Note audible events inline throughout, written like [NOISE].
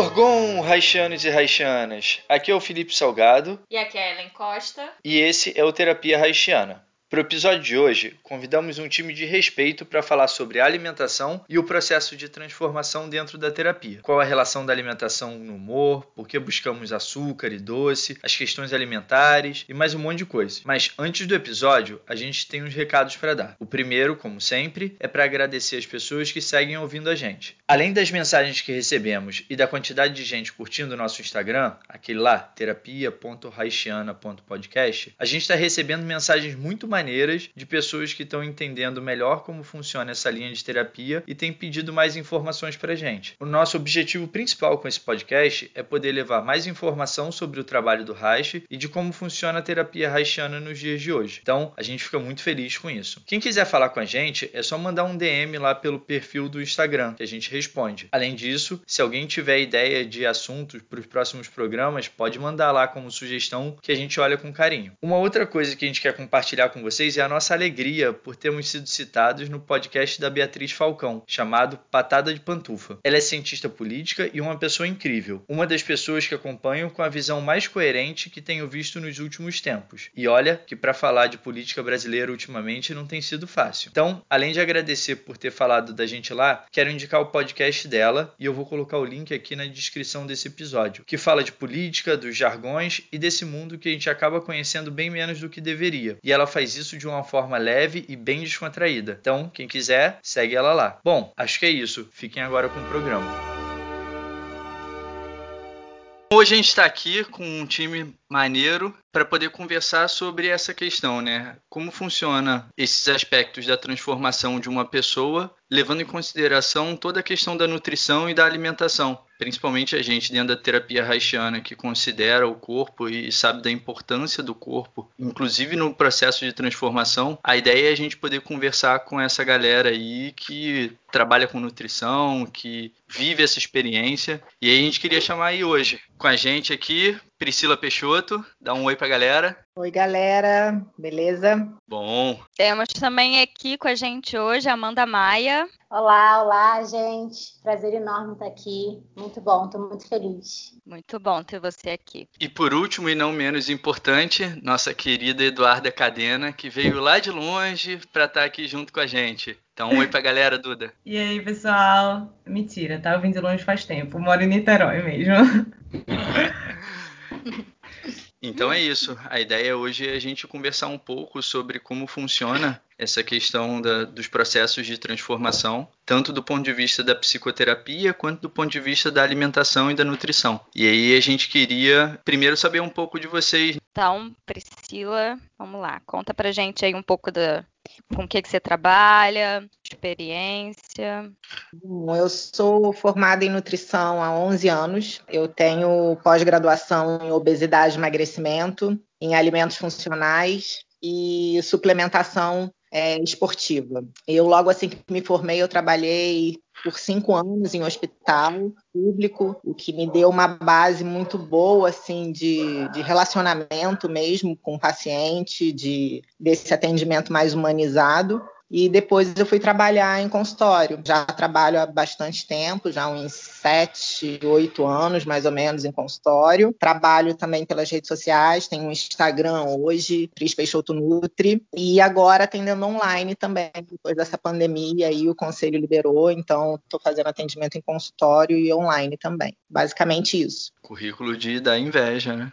Orgon, Raixanos e Raixanas. Aqui é o Felipe Salgado E aqui é a Ellen Costa. e esse é o Terapia Haitiana. Para o episódio de hoje, convidamos um time de respeito para falar sobre alimentação e o processo de transformação dentro da terapia. Qual a relação da alimentação no humor, por que buscamos açúcar e doce, as questões alimentares e mais um monte de coisa. Mas antes do episódio, a gente tem uns recados para dar. O primeiro, como sempre, é para agradecer as pessoas que seguem ouvindo a gente. Além das mensagens que recebemos e da quantidade de gente curtindo o nosso Instagram, aquele lá, terapia.haitiana.podcast, a gente está recebendo mensagens muito maneiras de pessoas que estão entendendo melhor como funciona essa linha de terapia e têm pedido mais informações para gente. O nosso objetivo principal com esse podcast é poder levar mais informação sobre o trabalho do Reich e de como funciona a terapia haitiana nos dias de hoje. Então, a gente fica muito feliz com isso. Quem quiser falar com a gente, é só mandar um DM lá pelo perfil do Instagram, que a gente responde. Além disso, se alguém tiver ideia de assuntos para os próximos programas, pode mandar lá como sugestão que a gente olha com carinho. Uma outra coisa que a gente quer compartilhar com vocês é a nossa alegria por termos sido citados no podcast da Beatriz Falcão, chamado Patada de Pantufa. Ela é cientista política e uma pessoa incrível, uma das pessoas que acompanham com a visão mais coerente que tenho visto nos últimos tempos. E olha que para falar de política brasileira ultimamente não tem sido fácil. Então, além de agradecer por ter falado da gente lá, quero indicar o podcast dela e eu vou colocar o link aqui na descrição desse episódio, que fala de política, dos jargões e desse mundo que a gente acaba conhecendo bem menos do que deveria. E ela faz isso de uma forma leve e bem descontraída. Então, quem quiser, segue ela lá. Bom, acho que é isso. Fiquem agora com o programa. Hoje a gente está aqui com um time maneiro para poder conversar sobre essa questão, né? Como funciona esses aspectos da transformação de uma pessoa, levando em consideração toda a questão da nutrição e da alimentação. Principalmente a gente dentro da terapia haitiana que considera o corpo e sabe da importância do corpo, inclusive no processo de transformação. A ideia é a gente poder conversar com essa galera aí que trabalha com nutrição, que vive essa experiência. E aí a gente queria chamar aí hoje com a gente aqui Priscila Peixoto. Dá um oi pra galera. Oi, galera, beleza? Bom, Temos também aqui com a gente hoje a Amanda Maia. Olá, olá, gente. Prazer enorme estar aqui. Muito bom, estou muito feliz. Muito bom ter você aqui. E por último e não menos importante, nossa querida Eduarda Cadena, que veio lá de longe para estar aqui junto com a gente. Então, um oi pra galera, Duda. [LAUGHS] E aí, pessoal? Mentira, tá? Eu vim de longe faz tempo. Moro em Niterói mesmo. [LAUGHS] [LAUGHS] Então é isso. A ideia hoje é a gente conversar um pouco sobre como funciona essa questão da- dos processos de transformação, tanto do ponto de vista da psicoterapia quanto do ponto de vista da alimentação e da nutrição. E aí a gente queria primeiro saber um pouco de vocês. Então, Priscila, vamos lá. Conta pra gente aí um pouco da com o que, que você trabalha, experiência. Eu sou formada em nutrição há 11 anos. Eu tenho pós-graduação em obesidade e emagrecimento, em alimentos funcionais e suplementação é, esportiva. Eu, logo assim que me formei, eu trabalhei por cinco anos em hospital público, o que me deu uma base muito boa assim de, de relacionamento mesmo com o paciente, de desse atendimento mais humanizado. E depois eu fui trabalhar em consultório. Já trabalho há bastante tempo, já uns sete, oito anos mais ou menos em consultório. Trabalho também pelas redes sociais, tenho um Instagram hoje, Cris Peixoto Nutri. E agora atendendo online também, depois dessa pandemia aí o conselho liberou, então estou fazendo atendimento em consultório e online também. Basicamente isso. Currículo de da inveja, né?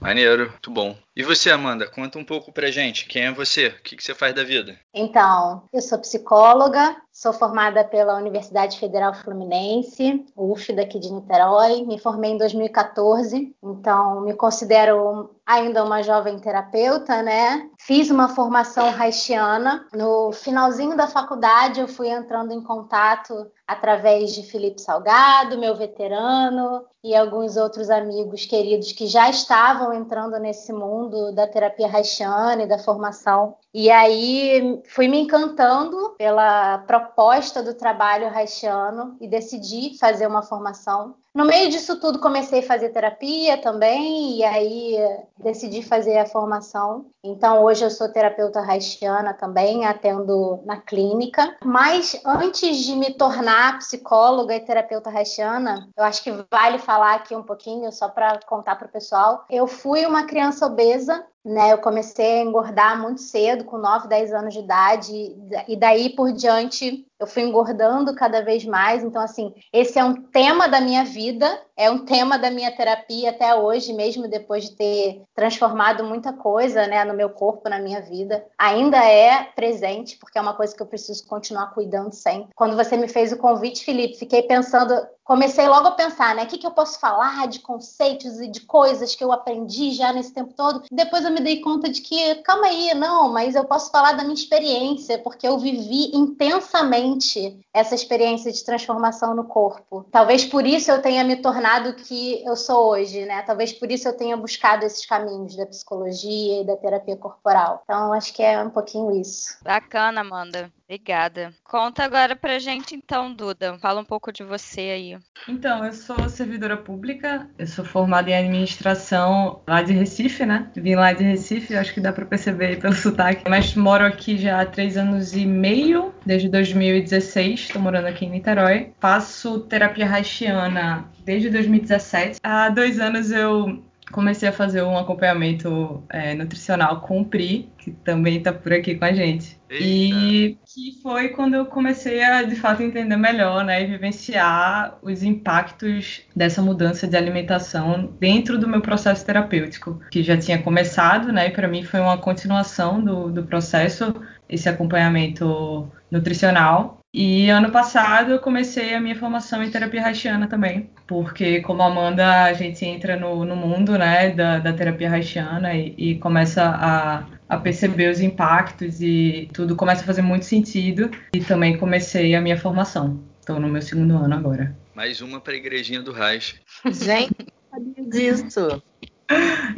Maneiro, muito bom. E você, Amanda, conta um pouco pra gente. Quem é você? O que, que você faz da vida? Então, eu sou psicóloga, sou formada pela Universidade Federal Fluminense, UF daqui de Niterói, me formei em 2014, então me considero ainda uma jovem terapeuta, né? Fiz uma formação haitiana. No finalzinho da faculdade, eu fui entrando em contato através de Felipe Salgado, meu veterano, e alguns outros amigos queridos que já estavam entrando nesse mundo da terapia haitiana e da formação. E aí fui me encantando pela proposta do trabalho haitiano e decidi fazer uma formação. No meio disso tudo, comecei a fazer terapia também, e aí decidi fazer a formação. Então, hoje eu sou terapeuta haitiana também, atendo na clínica. Mas antes de me tornar psicóloga e terapeuta haitiana, eu acho que vale falar aqui um pouquinho, só para contar para o pessoal. Eu fui uma criança obesa né, eu comecei a engordar muito cedo, com 9, 10 anos de idade, e daí por diante eu fui engordando cada vez mais. Então, assim, esse é um tema da minha vida, é um tema da minha terapia até hoje, mesmo depois de ter transformado muita coisa né, no meu corpo, na minha vida. Ainda é presente, porque é uma coisa que eu preciso continuar cuidando sempre. Quando você me fez o convite, Felipe, fiquei pensando comecei logo a pensar, né? O que, que eu posso falar de conceitos e de coisas que eu aprendi já nesse tempo todo. Depois eu me dei conta de que, calma aí, não, mas eu posso falar da minha experiência, porque eu vivi intensamente essa experiência de transformação no corpo. Talvez por isso eu tenha me tornado o que eu sou hoje, né? Talvez por isso eu tenha buscado esses caminhos da psicologia e da terapia corporal. Então, acho que é um pouquinho isso. Bacana, Amanda. Obrigada. Conta agora pra gente então, Duda. Fala um pouco de você aí. Então, eu sou servidora pública, eu sou formada em administração lá de Recife, né? Vim lá de Recife, acho que dá pra perceber pelo [LAUGHS] sotaque. Mas moro aqui já há três anos e meio, desde 2016, estou morando aqui em Niterói. Faço terapia haitiana desde 2017. Há dois anos eu comecei a fazer um acompanhamento é, nutricional com o Pri, que também está por aqui com a gente. Eita. E que foi quando eu comecei a, de fato, entender melhor, né, e vivenciar os impactos dessa mudança de alimentação dentro do meu processo terapêutico, que já tinha começado, né, e para mim foi uma continuação do, do processo, esse acompanhamento nutricional. E ano passado eu comecei a minha formação em terapia haitiana também, porque como Amanda, a gente entra no, no mundo né, da, da terapia haitiana e, e começa a, a perceber os impactos e tudo começa a fazer muito sentido. E também comecei a minha formação. Estou no meu segundo ano agora. Mais uma para a igrejinha do Reich. Gente, sabia disso. [LAUGHS]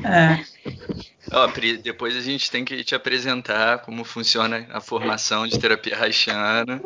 É. Ó, Pri, depois a gente tem que te apresentar como funciona a formação de terapia haitiana,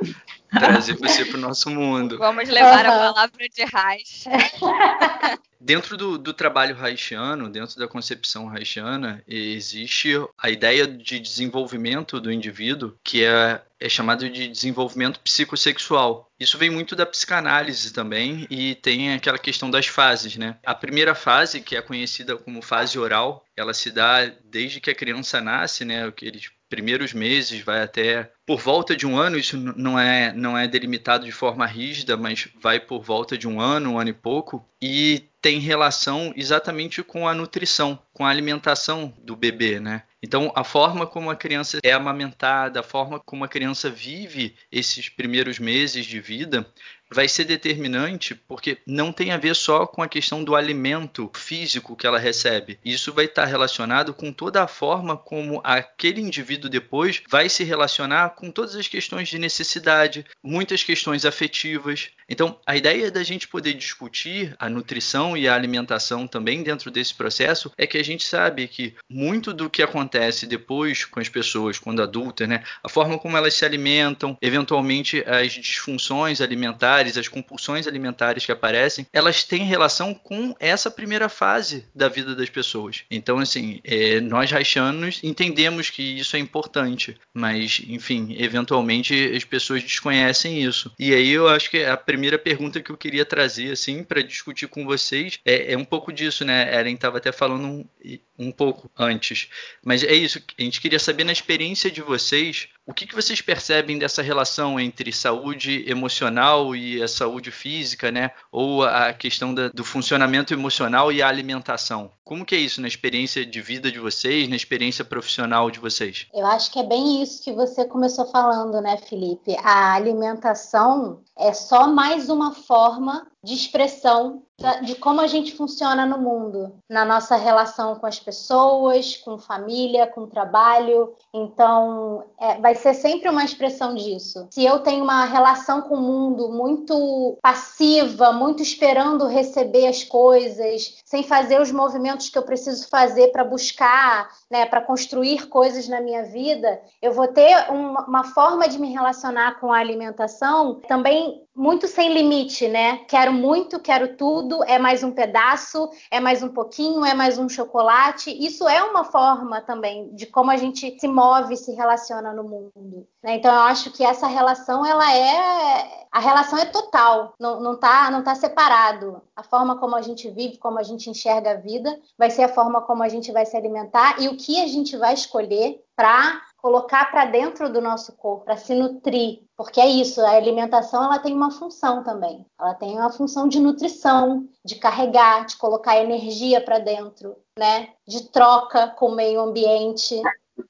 trazer você para o [LAUGHS] nosso mundo. Vamos levar uhum. a palavra de Reich. [LAUGHS] Dentro do, do, trabalho haitiano, dentro da concepção haitiana, existe a ideia de desenvolvimento do indivíduo, que é, é chamado de desenvolvimento psicossexual. Isso vem muito da psicanálise também e tem aquela questão das fases, né? A primeira fase, que é conhecida como fase oral, ela se dá desde que a criança nasce, né? Aqueles primeiros meses, vai até por volta de um ano, isso não é, não é delimitado de forma rígida, mas vai por volta de um ano, um ano e pouco, e tem relação exatamente com a nutrição, com a alimentação do bebê, né? Então, a forma como a criança é amamentada, a forma como a criança vive esses primeiros meses de vida, vai ser determinante porque não tem a ver só com a questão do alimento físico que ela recebe. Isso vai estar relacionado com toda a forma como aquele indivíduo depois vai se relacionar com todas as questões de necessidade, muitas questões afetivas. Então, a ideia da gente poder discutir a nutrição e a alimentação também dentro desse processo é que a gente sabe que muito do que acontece depois com as pessoas quando adultas, né, a forma como elas se alimentam, eventualmente as disfunções alimentares, as compulsões alimentares que aparecem, elas têm relação com essa primeira fase da vida das pessoas. Então, assim, é, nós haitianos entendemos que isso é importante, mas, enfim, eventualmente as pessoas desconhecem isso. E aí eu acho que a primeira pergunta que eu queria trazer, assim, para discutir com vocês é, é, um pouco disso, né? Ellen estava até falando um, um pouco antes. Mas é isso, a gente queria saber na experiência de vocês, o que, que vocês percebem dessa relação entre saúde emocional e a saúde física, né? Ou a questão da, do funcionamento emocional e a alimentação? Como que é isso na experiência de vida de vocês, na experiência profissional de vocês? Eu acho que é bem isso que você começou falando, né, Felipe? A alimentação é só mais uma forma de expressão de como a gente funciona no mundo, na nossa relação com as pessoas, com família, com trabalho. Então, é, vai ser sempre uma expressão disso. Se eu tenho uma relação com o mundo muito passiva, muito esperando receber as coisas, sem fazer os movimentos que eu preciso fazer para buscar, né, para construir coisas na minha vida, eu vou ter uma, uma forma de me relacionar com a alimentação também muito sem limite, né? Quero muito, quero tudo, é mais um pedaço, é mais um pouquinho, é mais um chocolate. Isso é uma forma também de como a gente se move, se relaciona no mundo. Né? Então eu acho que essa relação ela é a relação é total, não, não tá não tá separado. A forma como a gente vive, como a gente enxerga a vida, vai ser a forma como a gente vai se alimentar e o que a gente vai escolher para colocar para dentro do nosso corpo, para se nutrir, porque é isso, a alimentação ela tem uma função também. Ela tem uma função de nutrição, de carregar, de colocar energia para dentro, né? De troca com o meio ambiente.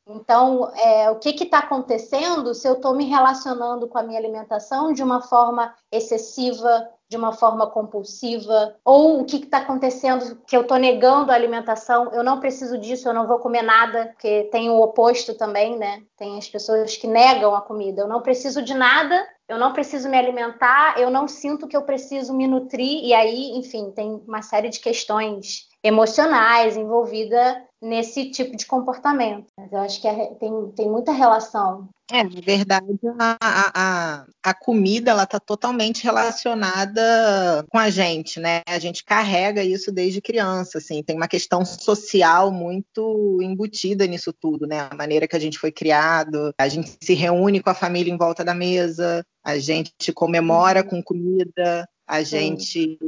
Então, é, o que está acontecendo se eu estou me relacionando com a minha alimentação de uma forma excessiva, de uma forma compulsiva? Ou o que está acontecendo que eu estou negando a alimentação? Eu não preciso disso, eu não vou comer nada, porque tem o oposto também, né? Tem as pessoas que negam a comida. Eu não preciso de nada, eu não preciso me alimentar, eu não sinto que eu preciso me nutrir, e aí, enfim, tem uma série de questões emocionais envolvida nesse tipo de comportamento. Mas eu acho que é, tem, tem muita relação. É, na verdade, a, a, a comida ela está totalmente relacionada com a gente, né? A gente carrega isso desde criança, assim, tem uma questão social muito embutida nisso tudo, né? A maneira que a gente foi criado, a gente se reúne com a família em volta da mesa, a gente comemora com comida, a gente,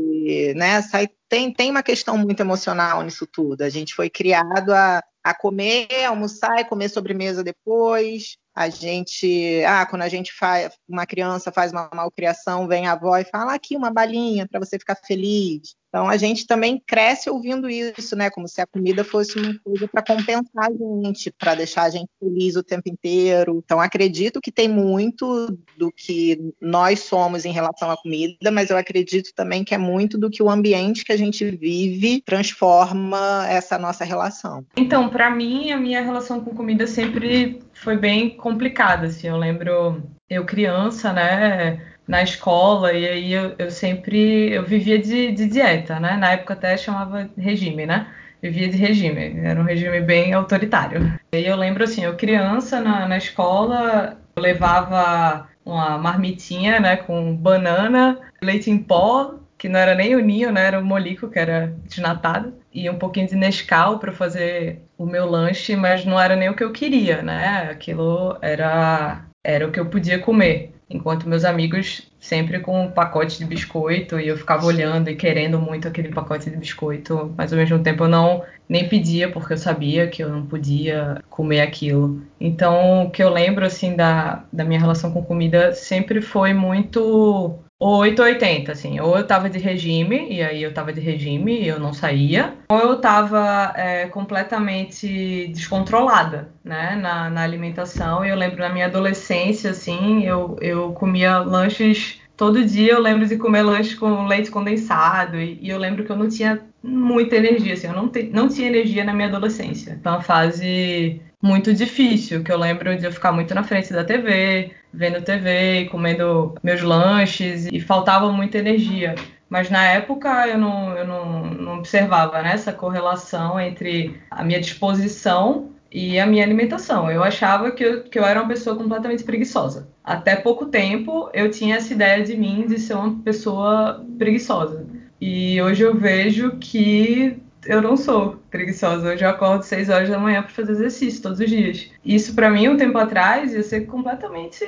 né, sai, tem, tem uma questão muito emocional nisso tudo. A gente foi criado a, a comer, almoçar e comer sobremesa depois. A gente, ah, quando a gente faz, uma criança faz uma malcriação, vem a avó e fala aqui uma balinha para você ficar feliz. Então a gente também cresce ouvindo isso, né? Como se a comida fosse uma coisa para compensar a gente, para deixar a gente feliz o tempo inteiro. Então acredito que tem muito do que nós somos em relação à comida, mas eu acredito também que é muito do que o ambiente que a gente vive transforma essa nossa relação. Então, para mim, a minha relação com comida sempre foi bem complicada, assim. Eu lembro eu criança, né? na escola e aí eu, eu sempre eu vivia de, de, dieta, né? Na época até chamava regime, né? Vivia de regime, era um regime bem autoritário. E eu lembro assim, eu criança na, na escola, eu levava uma marmitinha, né, com banana, leite em pó, que não era nem o ninho, né, era o molico, que era desnatado, e um pouquinho de Nescau para fazer o meu lanche, mas não era nem o que eu queria, né? Aquilo era era o que eu podia comer enquanto meus amigos sempre com um pacote de biscoito e eu ficava olhando e querendo muito aquele pacote de biscoito, mas ao mesmo tempo eu não nem pedia porque eu sabia que eu não podia comer aquilo. Então, o que eu lembro assim da, da minha relação com comida sempre foi muito 880, assim. Ou eu tava de regime, e aí eu tava de regime e eu não saía, ou eu tava é, completamente descontrolada, né, na, na alimentação. E eu lembro na minha adolescência, assim, eu, eu comia lanches todo dia eu lembro de comer lanche com leite condensado e, e, eu lembro que eu não tinha muita energia, assim, eu não, te, não tinha energia na minha adolescência. Foi uma fase muito difícil, que eu lembro de eu ficar muito na frente da TV, vendo TV e comendo meus lanches e faltava muita energia. Mas na época eu não, eu não, não observava né, essa correlação entre a minha disposição e a minha alimentação. Eu achava que eu, que eu era uma pessoa completamente preguiçosa. Até pouco tempo eu tinha essa ideia de mim de ser uma pessoa preguiçosa. E hoje eu vejo que eu não sou preguiçosa. Hoje eu acordo 6 horas da manhã para fazer exercício todos os dias. Isso para mim, um tempo atrás, ia ser completamente.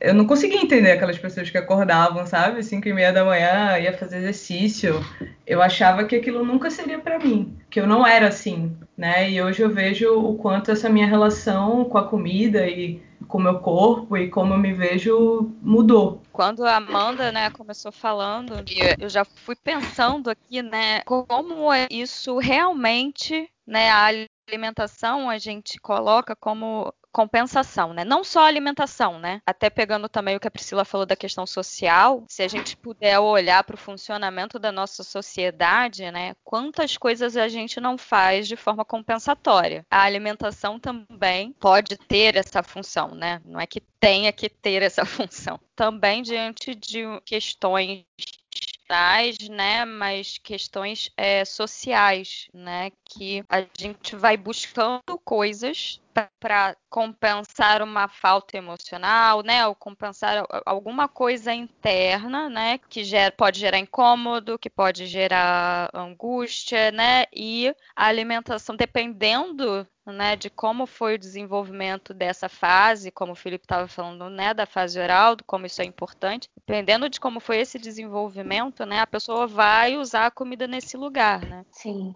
Eu não conseguia entender aquelas pessoas que acordavam, sabe? 5 e meia da manhã, ia fazer exercício. Eu achava que aquilo nunca seria para mim, que eu não era assim, né? E hoje eu vejo o quanto essa minha relação com a comida e com o meu corpo e como eu me vejo mudou. Quando a Amanda, né, começou falando, eu já fui pensando aqui, né, como isso realmente, né, a alimentação a gente coloca como compensação, né? Não só alimentação, né? Até pegando também o que a Priscila falou da questão social, se a gente puder olhar para o funcionamento da nossa sociedade, né? Quantas coisas a gente não faz de forma compensatória? A alimentação também pode ter essa função, né? Não é que tenha que ter essa [LAUGHS] função. Também diante de questões né, mas questões é, sociais, né, que a gente vai buscando coisas para compensar uma falta emocional, né, ou compensar alguma coisa interna, né, que gera, pode gerar incômodo, que pode gerar angústia, né, e a alimentação, dependendo né, de como foi o desenvolvimento dessa fase, como o Felipe estava falando, né, da fase oral, como isso é importante. Dependendo de como foi esse desenvolvimento, né, a pessoa vai usar a comida nesse lugar, né? Sim.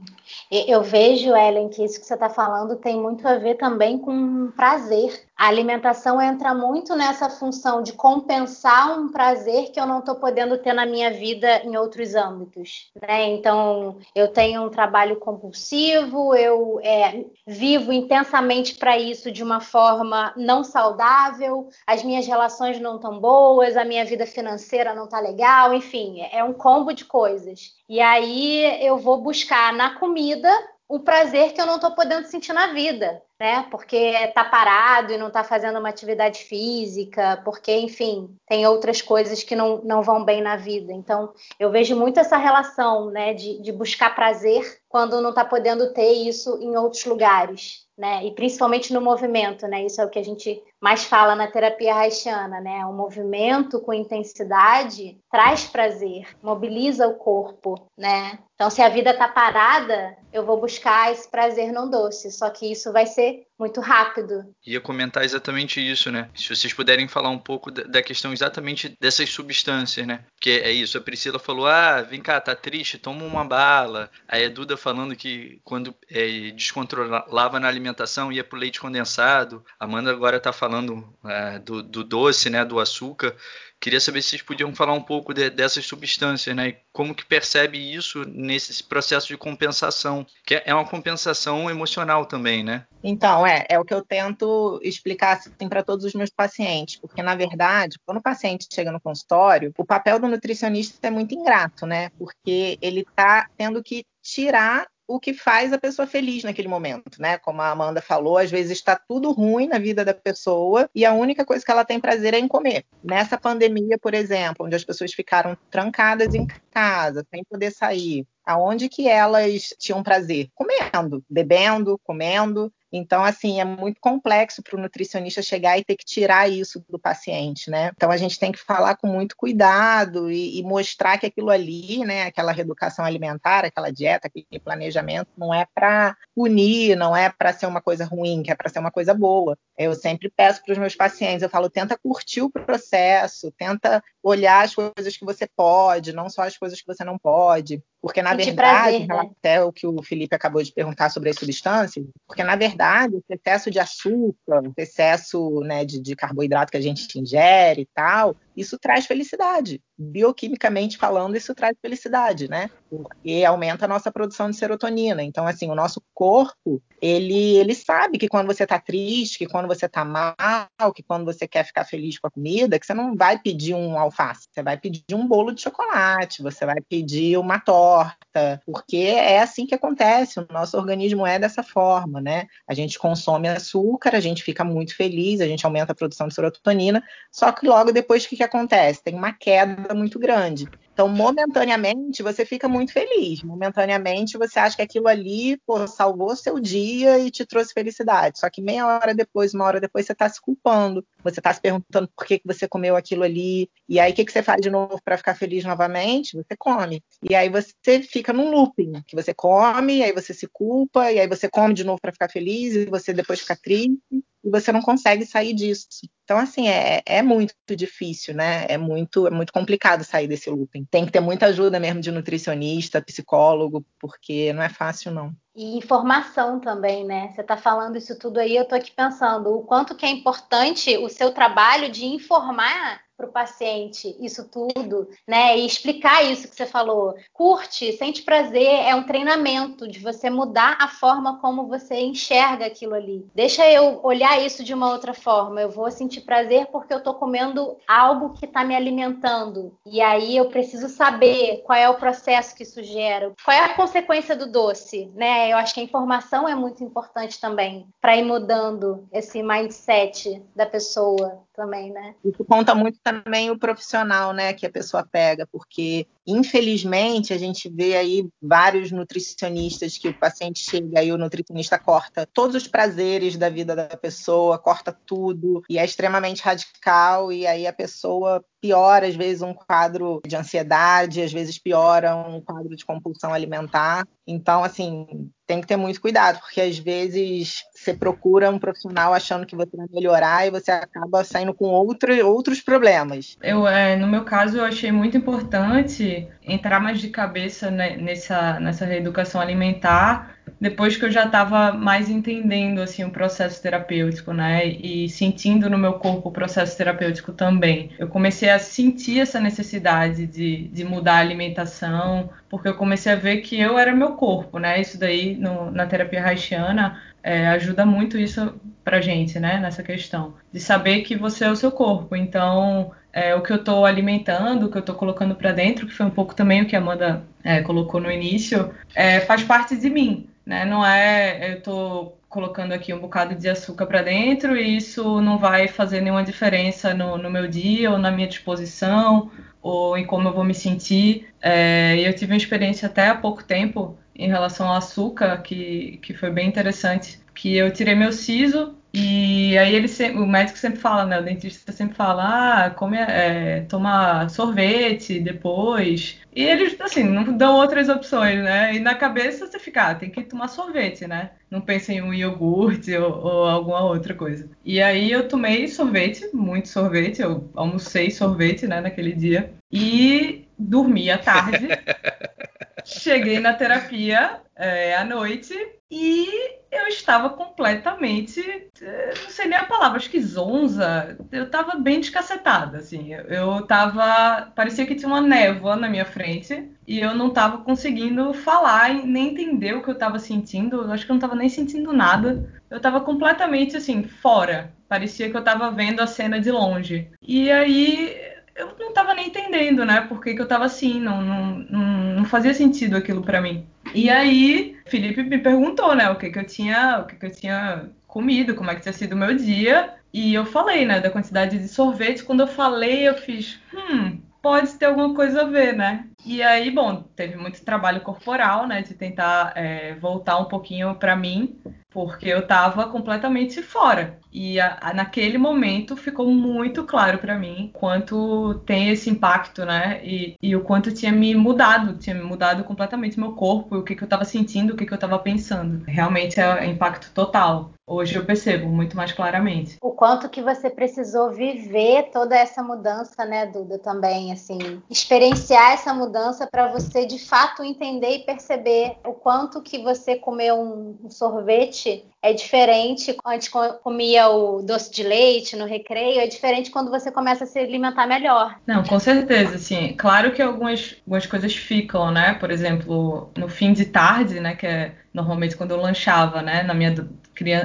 Eu vejo, Ellen, que isso que você está falando tem muito a ver também com prazer. A alimentação entra muito nessa função de compensar um prazer que eu não estou podendo ter na minha vida em outros âmbitos. Né? Então, eu tenho um trabalho compulsivo, eu é, vivo intensamente para isso de uma forma não saudável, as minhas relações não estão boas, a minha vida financeira não está legal, enfim, é um combo de coisas. E aí eu vou buscar na comida o prazer que eu não estou podendo sentir na vida, né? Porque tá parado e não está fazendo uma atividade física, porque, enfim, tem outras coisas que não, não vão bem na vida. Então, eu vejo muito essa relação, né, de, de buscar prazer quando não está podendo ter isso em outros lugares né? E principalmente no movimento, né? Isso é o que a gente mais fala na terapia haitiana, né? O movimento com intensidade traz prazer, mobiliza o corpo, né? Então, se a vida está parada, eu vou buscar esse prazer não doce. Só que isso vai ser muito rápido. Ia comentar exatamente isso, né? Se vocês puderem falar um pouco da questão exatamente dessas substâncias, né? Porque é isso, a Priscila falou: ah, vem cá, tá triste, toma uma bala. Aí a Duda falando que quando é, descontrolava na alimentação ia pro leite condensado. A Amanda agora tá falando é, do, do doce, né? Do açúcar. Queria saber se vocês podiam falar um pouco de, dessas substâncias, né? Como que percebe isso nesse processo de compensação, que é uma compensação emocional também, né? Então, é, é o que eu tento explicar assim, para todos os meus pacientes, porque na verdade, quando o paciente chega no consultório, o papel do nutricionista é muito ingrato, né? Porque ele está tendo que tirar o que faz a pessoa feliz naquele momento, né? Como a Amanda falou, às vezes está tudo ruim na vida da pessoa e a única coisa que ela tem prazer é em comer. Nessa pandemia, por exemplo, onde as pessoas ficaram trancadas em casa, sem poder sair, aonde que elas tinham prazer? Comendo, bebendo, comendo. Então, assim, é muito complexo para o nutricionista chegar e ter que tirar isso do paciente, né? Então, a gente tem que falar com muito cuidado e, e mostrar que aquilo ali, né, aquela reeducação alimentar, aquela dieta, aquele planejamento, não é para punir, não é para ser uma coisa ruim, que é para ser uma coisa boa. Eu sempre peço para os meus pacientes, eu falo, tenta curtir o processo, tenta olhar as coisas que você pode, não só as coisas que você não pode. Porque, na verdade, prazer, né? até o que o Felipe acabou de perguntar sobre as substâncias, porque, na verdade, esse excesso de açúcar, esse excesso né, de, de carboidrato que a gente ingere e tal, isso traz felicidade. Bioquimicamente falando, isso traz felicidade, né? Porque aumenta a nossa produção de serotonina. Então, assim, o nosso corpo, ele, ele sabe que quando você tá triste, que quando você tá mal, que quando você quer ficar feliz com a comida, que você não vai pedir um alface, você vai pedir um bolo de chocolate, você vai pedir uma torta, porque é assim que acontece, o nosso organismo é dessa forma, né? A gente consome açúcar, a gente fica muito feliz, a gente aumenta a produção de serotonina, só que logo depois que acontece? Tem uma queda muito grande. Então, momentaneamente, você fica muito feliz. Momentaneamente, você acha que aquilo ali pô, salvou seu dia e te trouxe felicidade. Só que meia hora depois, uma hora depois, você está se culpando. Você está se perguntando por que, que você comeu aquilo ali. E aí, o que, que você faz de novo para ficar feliz novamente? Você come. E aí, você fica num looping. Que você come, aí você se culpa, e aí você come de novo para ficar feliz, e você depois fica triste e você não consegue sair disso. Então, assim, é, é muito difícil, né? É muito, é muito complicado sair desse looping. Tem que ter muita ajuda mesmo de nutricionista, psicólogo, porque não é fácil, não. E informação também, né? Você está falando isso tudo aí, eu estou aqui pensando o quanto que é importante o seu trabalho de informar para o paciente isso tudo, né? E explicar isso que você falou. Curte, sente prazer, é um treinamento de você mudar a forma como você enxerga aquilo ali. Deixa eu olhar isso de uma outra forma. Eu vou sentir prazer porque eu estou comendo algo que está me alimentando. E aí eu preciso saber qual é o processo que isso gera, qual é a consequência do doce, né? Eu acho que a informação é muito importante também para ir mudando esse mindset da pessoa também, né? Isso conta muito também o profissional, né, que a pessoa pega, porque infelizmente a gente vê aí vários nutricionistas que o paciente chega e o nutricionista corta todos os prazeres da vida da pessoa, corta tudo e é extremamente radical e aí a pessoa piora às vezes um quadro de ansiedade, às vezes piora um quadro de compulsão alimentar. Então, assim, tem que ter muito cuidado, porque às vezes você procura um profissional achando que você vai melhorar e você acaba saindo com outro, outros problemas. Eu, é, no meu caso, eu achei muito importante entrar mais de cabeça nessa, nessa reeducação alimentar depois que eu já estava mais entendendo assim o processo terapêutico, né, e sentindo no meu corpo o processo terapêutico também. Eu comecei a sentir essa necessidade de, de mudar a alimentação, porque eu comecei a ver que eu era meu corpo, né? Isso daí no, na terapia haitiana é, ajuda muito isso pra gente, né, nessa questão de saber que você é o seu corpo. Então, é, o que eu estou alimentando, o que eu estou colocando para dentro, que foi um pouco também o que a Amanda é, colocou no início, é, faz parte de mim né? Não é eu estou colocando aqui um bocado de açúcar para dentro e isso não vai fazer nenhuma diferença no, no, meu dia ou na minha disposição ou em como eu vou me sentir. É, eu tive uma experiência até há pouco tempo em relação ao açúcar que, que foi bem interessante, que eu tirei meu siso e aí ele o médico sempre fala, né? O dentista sempre fala, ah, come, é, toma sorvete depois. E eles, assim, não dão outras opções, né? E na cabeça você fica, ah, tem que tomar sorvete, né? Não pensa em um iogurte ou, ou, alguma outra coisa. E aí eu tomei sorvete, muito sorvete, eu almocei sorvete, né, naquele dia. E dormi à tarde. [LAUGHS] Cheguei na terapia é, à noite e eu estava completamente, é, não sei nem a palavra, acho que zonza. Eu estava bem descacetada, assim. Eu estava, parecia que tinha uma névoa na minha frente e eu não estava conseguindo falar nem entender o que eu estava sentindo. Eu acho que eu não estava nem sentindo nada. Eu estava completamente assim fora. Parecia que eu estava vendo a cena de longe. E aí eu não estava nem entendendo, né? Por que, que eu estava assim, não, não, não, fazia sentido aquilo para mim. E aí, Felipe me perguntou, né, o que que eu tinha, o que que eu tinha comido, como é que tinha sido o meu dia, e eu falei, né, da quantidade de sorvete. Quando eu falei, eu fiz, hum, pode ter alguma coisa a ver, né? E aí, bom, teve muito trabalho corporal, né, de tentar é, voltar um pouquinho para mim, porque eu estava completamente fora. E a, a, naquele momento ficou muito claro para mim quanto tem esse impacto, né? E, e, o quanto tinha me mudado, tinha mudado completamente meu corpo, o que, que eu estava sentindo, o que, que eu estava pensando. Realmente é impacto total. Hoje eu percebo muito mais claramente. O quanto que você precisou viver toda essa mudança, né, Duda, também, assim, experienciar essa mudança para você de fato entender e perceber o quanto que você comer um, um sorvete é diferente. Antes comia o doce de leite no recreio, é diferente quando você começa a se alimentar melhor. Não, com certeza, sim. Claro que algumas, algumas coisas ficam, né? Por exemplo, no fim de tarde, né, que é normalmente quando eu lanchava, né, na minha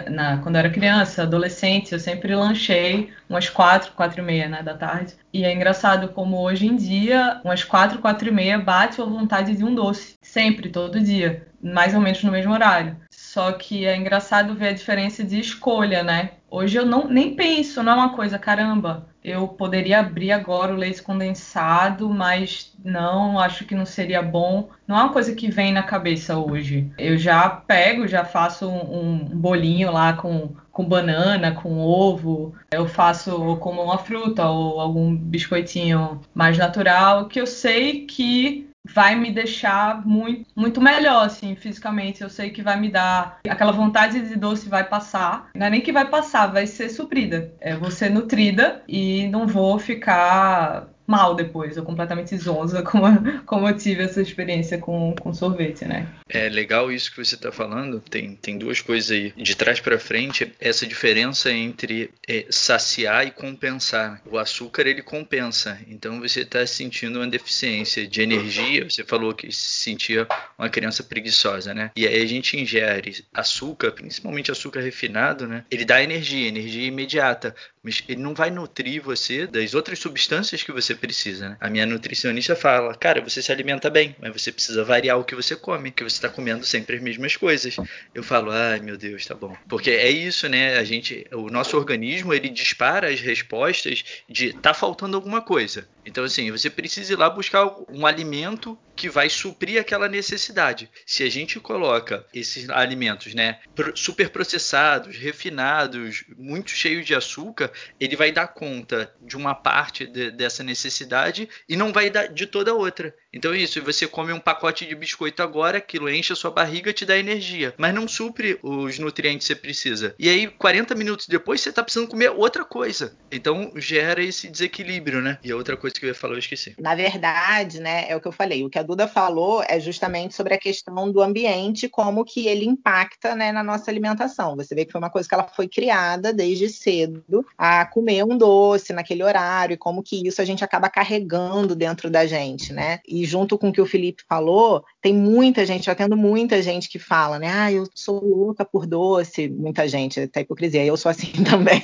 na, quando eu era criança, adolescente, eu sempre lanchei umas quatro, quatro e meia, né, da tarde. E é engraçado como hoje em dia, umas quatro, quatro e meia bate a vontade de um doce. Sempre, todo dia. Mais ou menos no mesmo horário. Só que é engraçado ver a diferença de escolha, né? Hoje eu não nem penso, não é uma coisa, caramba, eu poderia abrir agora o leite condensado, mas não, acho que não seria bom. Não é uma coisa que vem na cabeça hoje. Eu já pego, já faço um, um bolinho lá com, com banana, com ovo. Eu faço como uma fruta ou algum biscoitinho mais natural, que eu sei que vai me deixar muito, muito melhor, assim, fisicamente. Eu sei que vai me dar aquela vontade de doce vai passar. Não é nem que vai passar, vai ser suprida. É, vou ser nutrida e não vou ficar mal depois, ou completamente zonza, [LAUGHS] como, como eu tive essa experiência com, com sorvete, né? É legal isso que você está falando. Tem, tem duas coisas aí. De trás para frente, essa diferença entre é, saciar e compensar. O açúcar ele compensa. Então você está sentindo uma deficiência de energia. Você falou que se sentia uma criança preguiçosa, né? E aí a gente ingere açúcar, principalmente açúcar refinado, né? Ele dá energia, energia imediata mas ele não vai nutrir você das outras substâncias que você precisa. Né? A minha nutricionista fala, cara, você se alimenta bem, mas você precisa variar o que você come, que você está comendo sempre as mesmas coisas. Eu falo, ai meu Deus, tá bom, porque é isso, né? A gente, o nosso organismo ele dispara as respostas de tá faltando alguma coisa. Então assim, você precisa ir lá buscar um alimento que vai suprir aquela necessidade. Se a gente coloca esses alimentos, né, super processados, refinados, muito cheios de açúcar, ele vai dar conta de uma parte de, dessa necessidade e não vai dar de toda outra. Então é isso, você come um pacote de biscoito agora, aquilo enche a sua barriga, te dá energia, mas não supre os nutrientes que você precisa. E aí 40 minutos depois você está precisando comer outra coisa. Então gera esse desequilíbrio, né? E a outra coisa que eu ia falar eu esqueci. Na verdade, né, é o que eu falei, o que a Duda falou é justamente sobre a questão do ambiente, como que ele impacta né, na nossa alimentação. Você vê que foi uma coisa que ela foi criada desde cedo a comer um doce naquele horário, e como que isso a gente acaba carregando dentro da gente, né? E junto com o que o Felipe falou, tem muita gente, já tendo muita gente que fala, né? Ah, eu sou louca por doce, muita gente, até hipocrisia, eu sou assim [LAUGHS] também.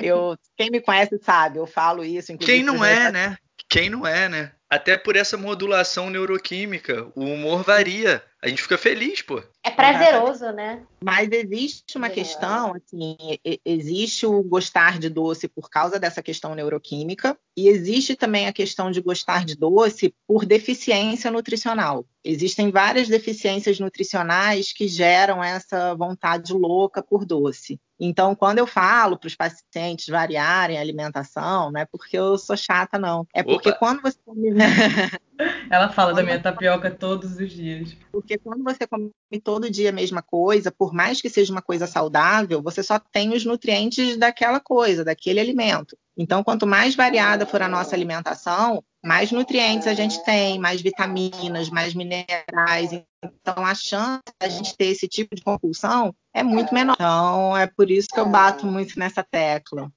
eu, quem me conhece sabe, eu falo isso. Quem não é, né? Quem não é, né? Até por essa modulação neuroquímica, o humor varia. A gente fica feliz, pô. É prazeroso, né? Mas existe uma é. questão, assim, existe o gostar de doce por causa dessa questão neuroquímica, e existe também a questão de gostar de doce por deficiência nutricional. Existem várias deficiências nutricionais que geram essa vontade louca por doce. Então, quando eu falo para os pacientes variarem a alimentação, não é porque eu sou chata, não. É porque Opa. quando você [LAUGHS] Ela fala da minha tapioca todos os dias. Porque quando você come todo dia a mesma coisa, por mais que seja uma coisa saudável, você só tem os nutrientes daquela coisa, daquele alimento. Então, quanto mais variada for a nossa alimentação, mais nutrientes a gente tem, mais vitaminas, mais minerais. Então, a chance de a gente ter esse tipo de compulsão é muito menor. Então, é por isso que eu bato muito nessa tecla.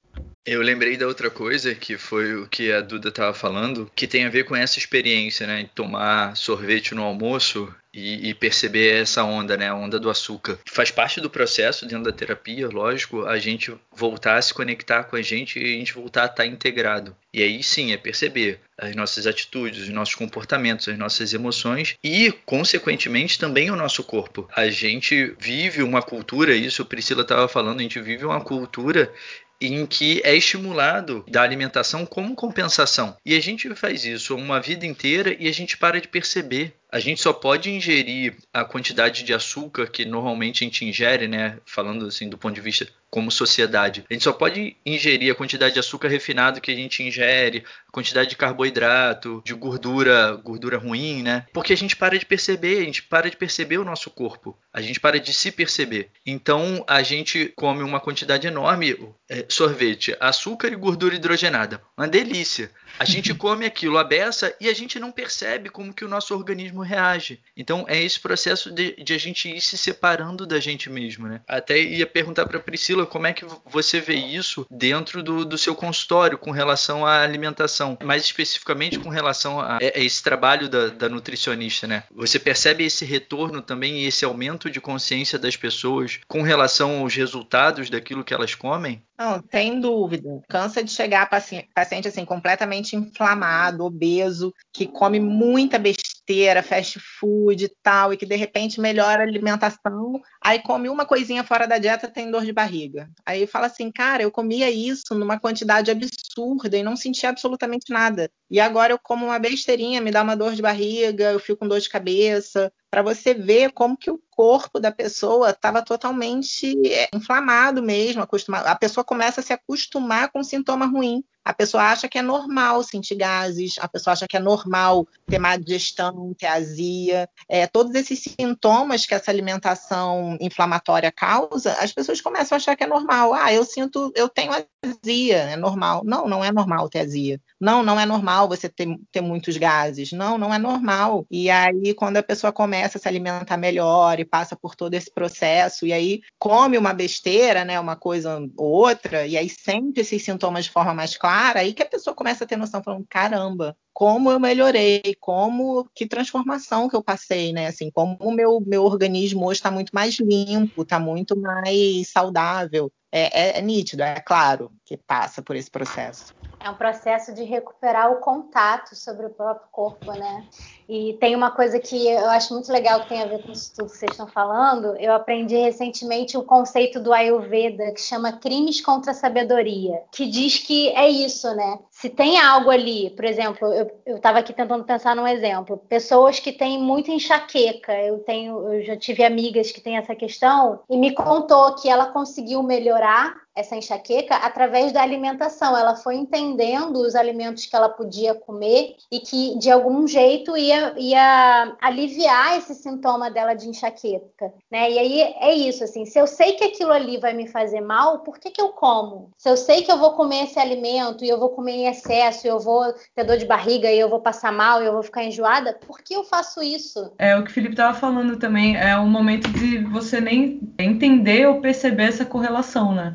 Eu lembrei da outra coisa, que foi o que a Duda estava falando, que tem a ver com essa experiência, né? Tomar sorvete no almoço e, e, perceber essa onda, né? A onda do açúcar. Faz parte do processo dentro da terapia, lógico, a gente voltar a se conectar com a gente e a gente voltar a estar integrado. E aí sim é perceber as nossas atitudes, os nossos comportamentos, as nossas emoções e, consequentemente, também o nosso corpo. A gente vive uma cultura, isso Priscila estava falando, a gente vive uma cultura em que é estimulado da alimentação como compensação. E a gente faz isso uma vida inteira e a gente para de perceber a gente só pode ingerir a quantidade de açúcar que normalmente a gente ingere, né? Falando assim do ponto de vista como sociedade. A gente só pode ingerir a quantidade de açúcar refinado que a gente ingere, a quantidade de carboidrato, de gordura, gordura ruim, né? Porque a gente para de perceber, a gente para de perceber o nosso corpo. A gente para de se perceber. Então a gente come uma quantidade enorme é, sorvete, açúcar e gordura hidrogenada. Uma delícia. A gente come aquilo a beça e a gente não percebe como que o nosso organismo reage. Então é esse processo de, de a gente ir se separando da gente mesmo, né? Até ia perguntar para Priscila como é que você vê isso dentro do, do seu consultório com relação à alimentação, mais especificamente com relação a, a esse trabalho da, da nutricionista, né? Você percebe esse retorno também e esse aumento de consciência das pessoas com relação aos resultados daquilo que elas comem? Não, sem dúvida. Cansa de chegar paciente, paciente assim completamente inflamado, obeso, que come muita besteira, fast food e tal, e que de repente melhora a alimentação, aí come uma coisinha fora da dieta, tem dor de barriga. Aí fala assim, cara, eu comia isso numa quantidade absurda e não sentia absolutamente nada. E agora eu como uma besteirinha, me dá uma dor de barriga, eu fico com dor de cabeça, para você ver como que o corpo da pessoa estava totalmente é, inflamado mesmo, acostumado. A pessoa começa a se acostumar com um sintoma ruim. A pessoa acha que é normal sentir gases, a pessoa acha que é normal ter má digestão, ter azia. É, todos esses sintomas que essa alimentação inflamatória causa, as pessoas começam a achar que é normal. Ah, eu sinto, eu tenho azia, é normal. Não, não é normal ter azia. Não, não é normal você ter, ter muitos gases. Não, não é normal. E aí, quando a pessoa começa a se alimentar melhor e passa por todo esse processo, e aí come uma besteira, né, uma coisa ou outra, e aí sente esses sintomas de forma mais clara, aí que a pessoa começa a ter noção, falando, caramba, como eu melhorei, como que transformação que eu passei, né? Assim, como o meu, meu organismo hoje está muito mais limpo, está muito mais saudável. É, é, é nítido, é claro que passa por esse processo. É um processo de recuperar o contato sobre o próprio corpo, né? E tem uma coisa que eu acho muito legal que tem a ver com isso tudo que vocês estão falando. Eu aprendi recentemente o conceito do Ayurveda que chama crimes contra a sabedoria, que diz que é isso, né? Se tem algo ali, por exemplo, eu estava aqui tentando pensar num exemplo, pessoas que têm muita enxaqueca. Eu tenho, eu já tive amigas que têm essa questão e me contou que ela conseguiu melhorar essa enxaqueca através da alimentação. Ela foi entendendo os alimentos que ela podia comer e que de algum jeito ia, ia aliviar esse sintoma dela de enxaqueca, né? E aí é isso, assim, se eu sei que aquilo ali vai me fazer mal, por que, que eu como? Se eu sei que eu vou comer esse alimento e eu vou comer em excesso, eu vou ter dor de barriga e eu vou passar mal e eu vou ficar enjoada, por que eu faço isso? É o que o Felipe estava falando também, é o momento de você nem entender ou perceber essa correlação, né?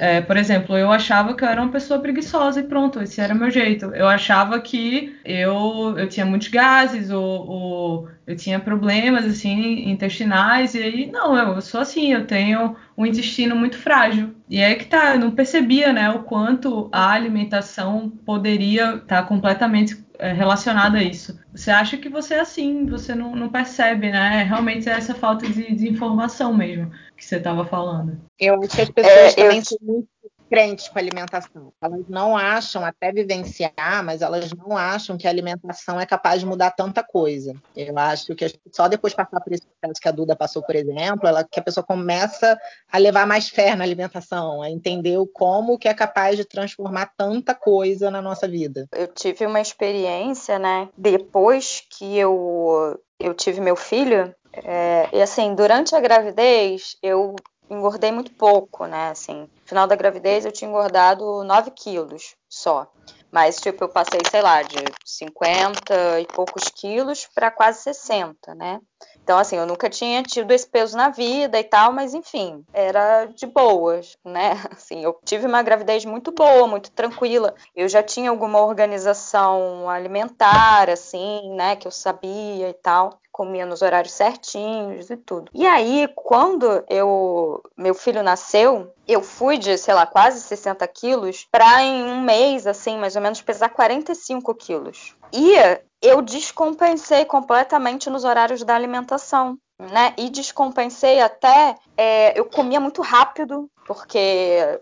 É, por exemplo, eu achava que eu era uma pessoa preguiçosa e pronto, esse era meu jeito. Eu achava que eu, eu tinha muitos gases ou, ou eu tinha problemas assim intestinais e aí não, eu sou assim, eu tenho um intestino muito frágil. E é que tá, eu não percebia, né, o quanto a alimentação poderia estar tá completamente é, relacionada a isso. Você acha que você é assim, você não, não percebe, né? Realmente é essa falta de, de informação mesmo que você estava falando. Eu acho que as pessoas é, também eu... são muito crentes com a alimentação. Elas não acham, até vivenciar, mas elas não acham que a alimentação é capaz de mudar tanta coisa. Eu acho que só depois de passar por esse processo que a Duda passou, por exemplo, ela, que a pessoa começa a levar mais fé na alimentação, a entender o como que é capaz de transformar tanta coisa na nossa vida. Eu tive uma experiência, né, depois que eu, eu tive meu filho, é, e assim, durante a gravidez, eu engordei muito pouco, né? Assim, no final da gravidez eu tinha engordado 9 quilos só. Mas, tipo, eu passei, sei lá, de 50 e poucos quilos para quase 60, né? Então, assim, eu nunca tinha tido esse peso na vida e tal, mas enfim, era de boas, né? [LAUGHS] Assim, eu tive uma gravidez muito boa, muito tranquila. Eu já tinha alguma organização alimentar, assim, né, que eu sabia e tal comia nos horários certinhos e tudo. E aí, quando eu meu filho nasceu, eu fui de, sei lá, quase 60 quilos para em um mês, assim, mais ou menos, pesar 45 quilos. E eu descompensei completamente nos horários da alimentação. Né? E descompensei até. É, eu comia muito rápido, porque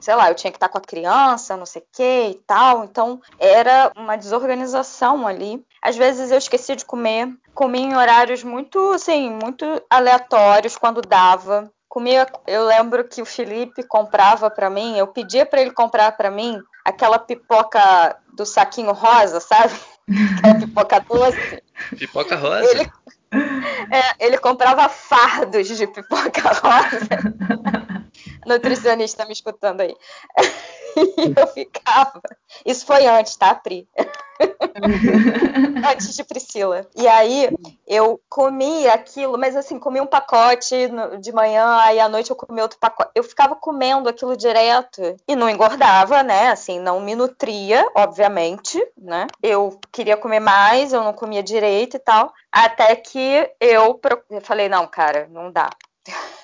sei lá, eu tinha que estar com a criança, não sei o que e tal. Então era uma desorganização ali. Às vezes eu esquecia de comer, comia em horários muito, assim, muito aleatórios quando dava. Comia, eu lembro que o Felipe comprava para mim, eu pedia para ele comprar para mim aquela pipoca do saquinho rosa, sabe? [LAUGHS] Aquela pipoca doce. Pipoca rosa? Ele, [LAUGHS] é, ele comprava fardos de pipoca rosa. [LAUGHS] nutricionista me escutando aí. E [LAUGHS] eu ficava. Isso foi antes, tá, Pri? [LAUGHS] antes de Priscila. E aí eu comia aquilo, mas assim, comia um pacote de manhã, aí à noite eu comia outro pacote. Eu ficava comendo aquilo direto e não engordava, né? Assim, não me nutria, obviamente, né? Eu queria comer mais, eu não comia direito e tal. Até que eu, eu falei, não, cara, não dá.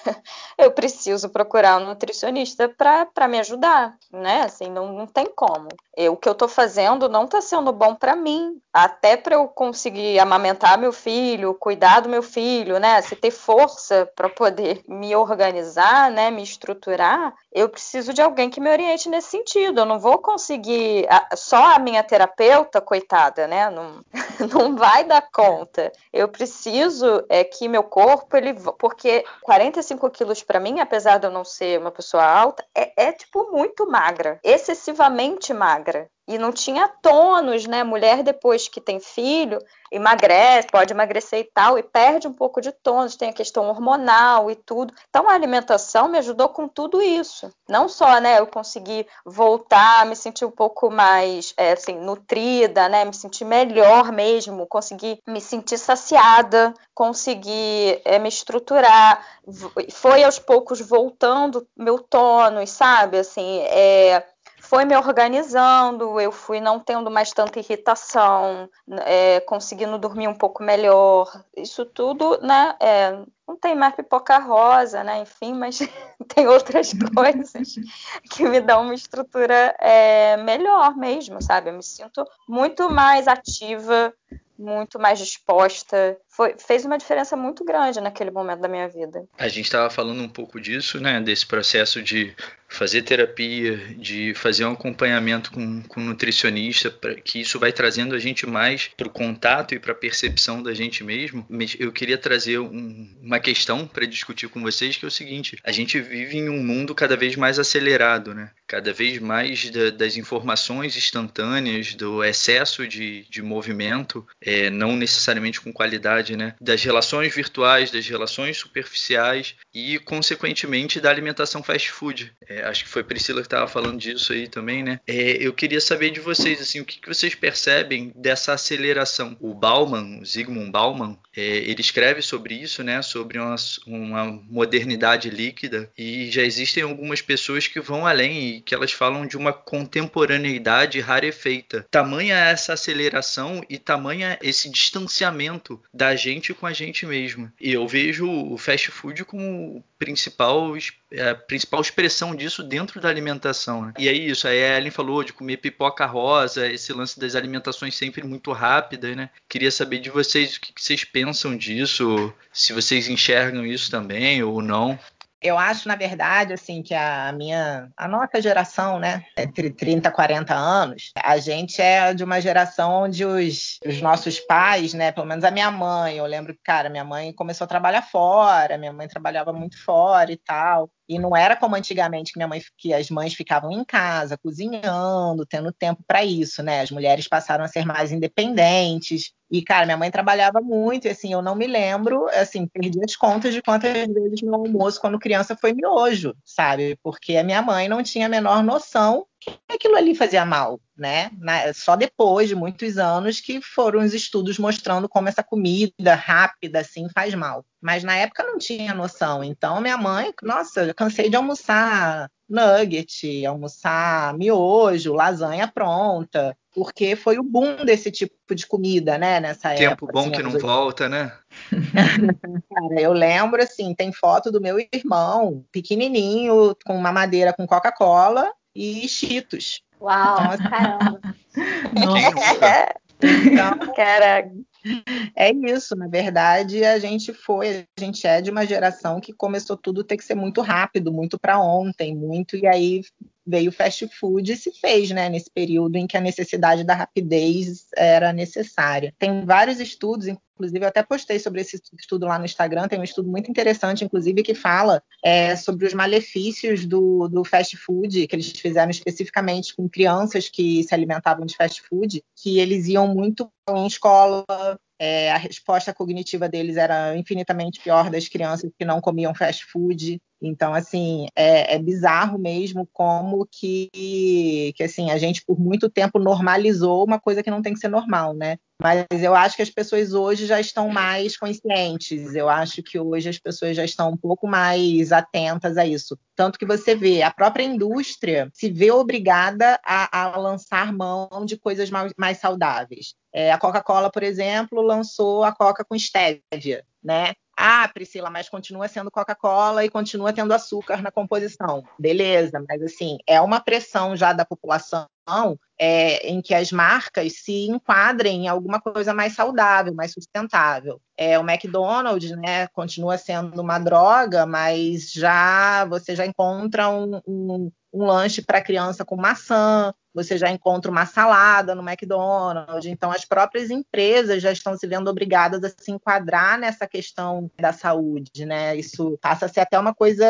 [LAUGHS] eu preciso procurar um nutricionista para me ajudar, né? Assim, não, não tem como. Eu, o que eu estou fazendo não está sendo bom para mim, até para eu conseguir amamentar meu filho, cuidar do meu filho, né? Se ter força para poder [LAUGHS] me organizar, né? Me estruturar, eu preciso de alguém que me oriente nesse sentido. Eu não vou conseguir só a minha terapeuta, coitada, né? Não, [LAUGHS] não vai dar conta. Eu preciso é que meu corpo ele, porque 45 quilos para mim, apesar de eu não ser uma pessoa alta, é, é tipo muito magra, excessivamente magra e não tinha tônus, né? Mulher depois que tem filho, emagrece, pode emagrecer e tal, e perde um pouco de tônus, tem a questão hormonal e tudo. Então a alimentação me ajudou com tudo isso. Não só, né, eu consegui voltar, me sentir um pouco mais, é, assim, nutrida, né, me sentir melhor mesmo, conseguir me sentir saciada, conseguir é, me estruturar. Foi aos poucos voltando meu tônus, sabe? Assim, é, foi me organizando, eu fui não tendo mais tanta irritação, é, conseguindo dormir um pouco melhor. Isso tudo, né? É, não tem mais pipoca rosa, né? Enfim, mas [LAUGHS] tem outras [LAUGHS] coisas que me dão uma estrutura é, melhor mesmo, sabe? Eu me sinto muito mais ativa, muito mais disposta. Foi, fez uma diferença muito grande naquele momento da minha vida. A gente estava falando um pouco disso, né? Desse processo de fazer terapia, de fazer um acompanhamento com, com um nutricionista, para que isso vai trazendo a gente mais para o contato e para a percepção da gente mesmo. Mas eu queria trazer um, uma questão para discutir com vocês, que é o seguinte: a gente vive em um mundo cada vez mais acelerado, né? Cada vez mais da, das informações instantâneas, do excesso de, de movimento, é, não necessariamente com qualidade, né? Das relações virtuais, das relações superficiais e, consequentemente, da alimentação fast food. É, acho que foi Priscila que estava falando disso aí também, né? É, eu queria saber de vocês, assim, o que, que, vocês percebem dessa aceleração? O Bauman, o Zygmunt Bauman, é, ele escreve sobre isso, né? Sobre uma, uma, modernidade líquida e já existem algumas pessoas que vão além e que elas falam de uma contemporaneidade rarefeita. Tamanha essa aceleração e tamanha esse distanciamento da gente com a gente mesmo. E eu vejo o fast food como principal, é, a principal expressão disso dentro da alimentação. Né? E é isso, a Ellen falou de comer pipoca rosa, esse lance das alimentações sempre muito rápidas, né? Queria saber de vocês o que vocês pensam disso, se vocês enxergam isso também ou não. Eu acho, na verdade, assim, que a minha, a nossa geração, né, entre 30 e 40 anos, a gente é de uma geração onde os, os nossos pais, né, pelo menos a minha mãe, eu lembro que, cara, minha mãe começou a trabalhar fora, minha mãe trabalhava muito fora e tal. E não era como antigamente que minha mãe, que as mães ficavam em casa, cozinhando, tendo tempo para isso, né? As mulheres passaram a ser mais independentes. E, cara, minha mãe trabalhava muito, e assim, eu não me lembro, assim, perdi as contas de quantas vezes meu almoço quando criança foi miojo, sabe? Porque a minha mãe não tinha a menor noção que aquilo ali fazia mal, né? só depois de muitos anos que foram os estudos mostrando como essa comida rápida assim faz mal. Mas na época não tinha noção. Então minha mãe, nossa, eu cansei de almoçar nugget, almoçar miojo, lasanha pronta, porque foi o boom desse tipo de comida, né, nessa Tempo época. Tempo bom assim, que não volta, né? Cara, eu lembro assim, tem foto do meu irmão, pequenininho, com uma madeira com Coca-Cola e Cheetos. Uau, então, caramba. [LAUGHS] então, Caraca. É isso, na verdade, a gente foi, a gente é de uma geração que começou tudo ter que ser muito rápido, muito para ontem, muito, e aí veio o fast food e se fez, né, nesse período em que a necessidade da rapidez era necessária. Tem vários estudos, inclusive eu até postei sobre esse estudo lá no Instagram, tem um estudo muito interessante, inclusive, que fala é, sobre os malefícios do, do fast food, que eles fizeram especificamente com crianças que se alimentavam de fast food, que eles iam muito em escola, é, a resposta cognitiva deles era infinitamente pior das crianças que não comiam fast food. Então, assim, é, é, bizarro mesmo como que, que, assim, a gente por muito tempo normalizou uma coisa que não tem que ser normal, né? Mas eu acho que as pessoas hoje já estão mais conscientes. Eu acho que hoje as pessoas já estão um pouco mais atentas a isso. Tanto que você vê, a própria indústria se vê obrigada a, a lançar mão de coisas mais, mais saudáveis. É, a Coca-Cola, por exemplo, lançou a Coca com stevia, né? Ah, Priscila, mas continua sendo Coca-Cola e continua tendo açúcar na composição. Beleza, mas assim, é uma pressão já da população é, em que as marcas se enquadrem em alguma coisa mais saudável, mais sustentável. É, o McDonald's, né, continua sendo uma droga, mas já você já encontra um, um, um lanche para criança com maçã, você já encontra uma salada no McDonald's. Então, as próprias empresas já estão se vendo obrigadas a se enquadrar nessa questão da saúde, né? Isso passa a ser até uma coisa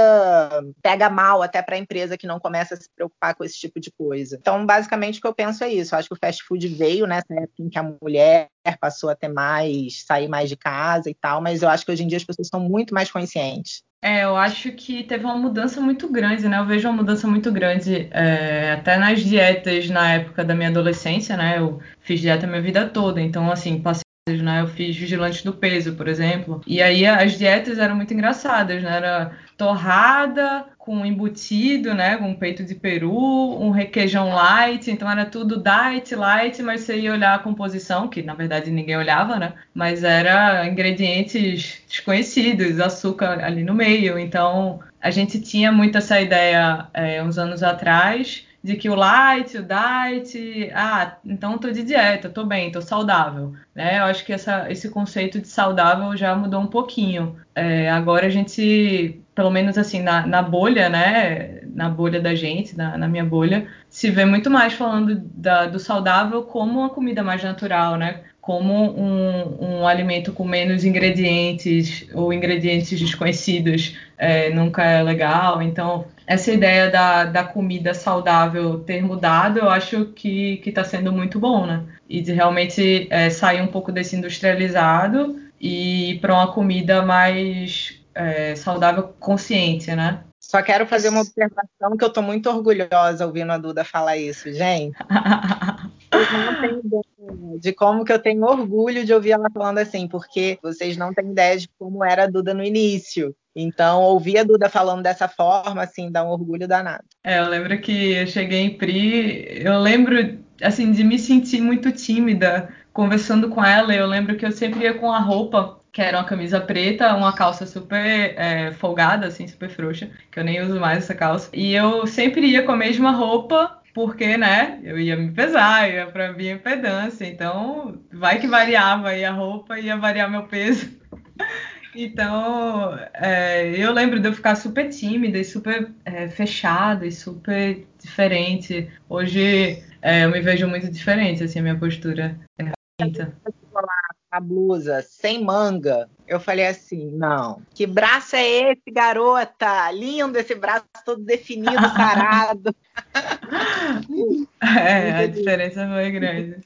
pega mal até para a empresa que não começa a se preocupar com esse tipo de coisa. Então, basicamente, o que eu penso é isso. Eu acho que o fast food veio nessa época em que a mulher passou a ter mais, sair mais de casa e tal, mas eu acho que hoje em dia as pessoas são muito mais conscientes. É, eu acho que teve uma mudança muito grande, né? Eu vejo uma mudança muito grande é, até nas dietas na época da minha adolescência, né? Eu fiz dieta a minha vida toda, então, assim, passei né? Eu fiz vigilante do peso, por exemplo. E aí as dietas eram muito engraçadas, né? Era torrada com embutido, né? Com peito de peru, um requeijão light. Então era tudo diet, light, mas você ia olhar a composição, que na verdade ninguém olhava, né? Mas era ingredientes desconhecidos, açúcar ali no meio. Então a gente tinha muito essa ideia é, uns anos atrás de que o light, o diet, ah, então tô de dieta, tô bem, tô saudável, né? Eu acho que essa, esse conceito de saudável já mudou um pouquinho. É, agora a gente, pelo menos assim, na, na, bolha, né? Na bolha da gente, na, na minha bolha, se vê muito mais falando da, do saudável como uma comida mais natural, né? Como um, um alimento com menos ingredientes ou ingredientes desconhecidos é, nunca é legal. Então, essa ideia da, da comida saudável ter mudado, eu acho que está sendo muito bom, né? E de realmente é, sair um pouco desse industrializado e ir para uma comida mais é, saudável consciente, né? Só quero fazer uma observação que eu estou muito orgulhosa ouvindo a Duda falar isso, gente. [LAUGHS] Vocês não têm ideia de como que eu tenho orgulho de ouvir ela falando assim, porque vocês não têm ideia de como era a Duda no início. Então, ouvir a Duda falando dessa forma, assim, dá um orgulho danado. É, eu lembro que eu cheguei em Pri, eu lembro, assim, de me sentir muito tímida conversando com ela. Eu lembro que eu sempre ia com a roupa, que era uma camisa preta, uma calça super é, folgada, assim, super frouxa, que eu nem uso mais essa calça. E eu sempre ia com a mesma roupa, porque, né, eu ia me pesar, ia minha impedância. Então, vai que variava aí a roupa, ia variar meu peso. [LAUGHS] Então, é, eu lembro de eu ficar super tímida e super é, fechada e super diferente. Hoje é, eu me vejo muito diferente, assim, a minha postura. É a blusa sem manga, eu falei assim: não, que braço é esse, garota? Lindo esse braço todo definido, [LAUGHS] sarado. é, a diferença foi grande.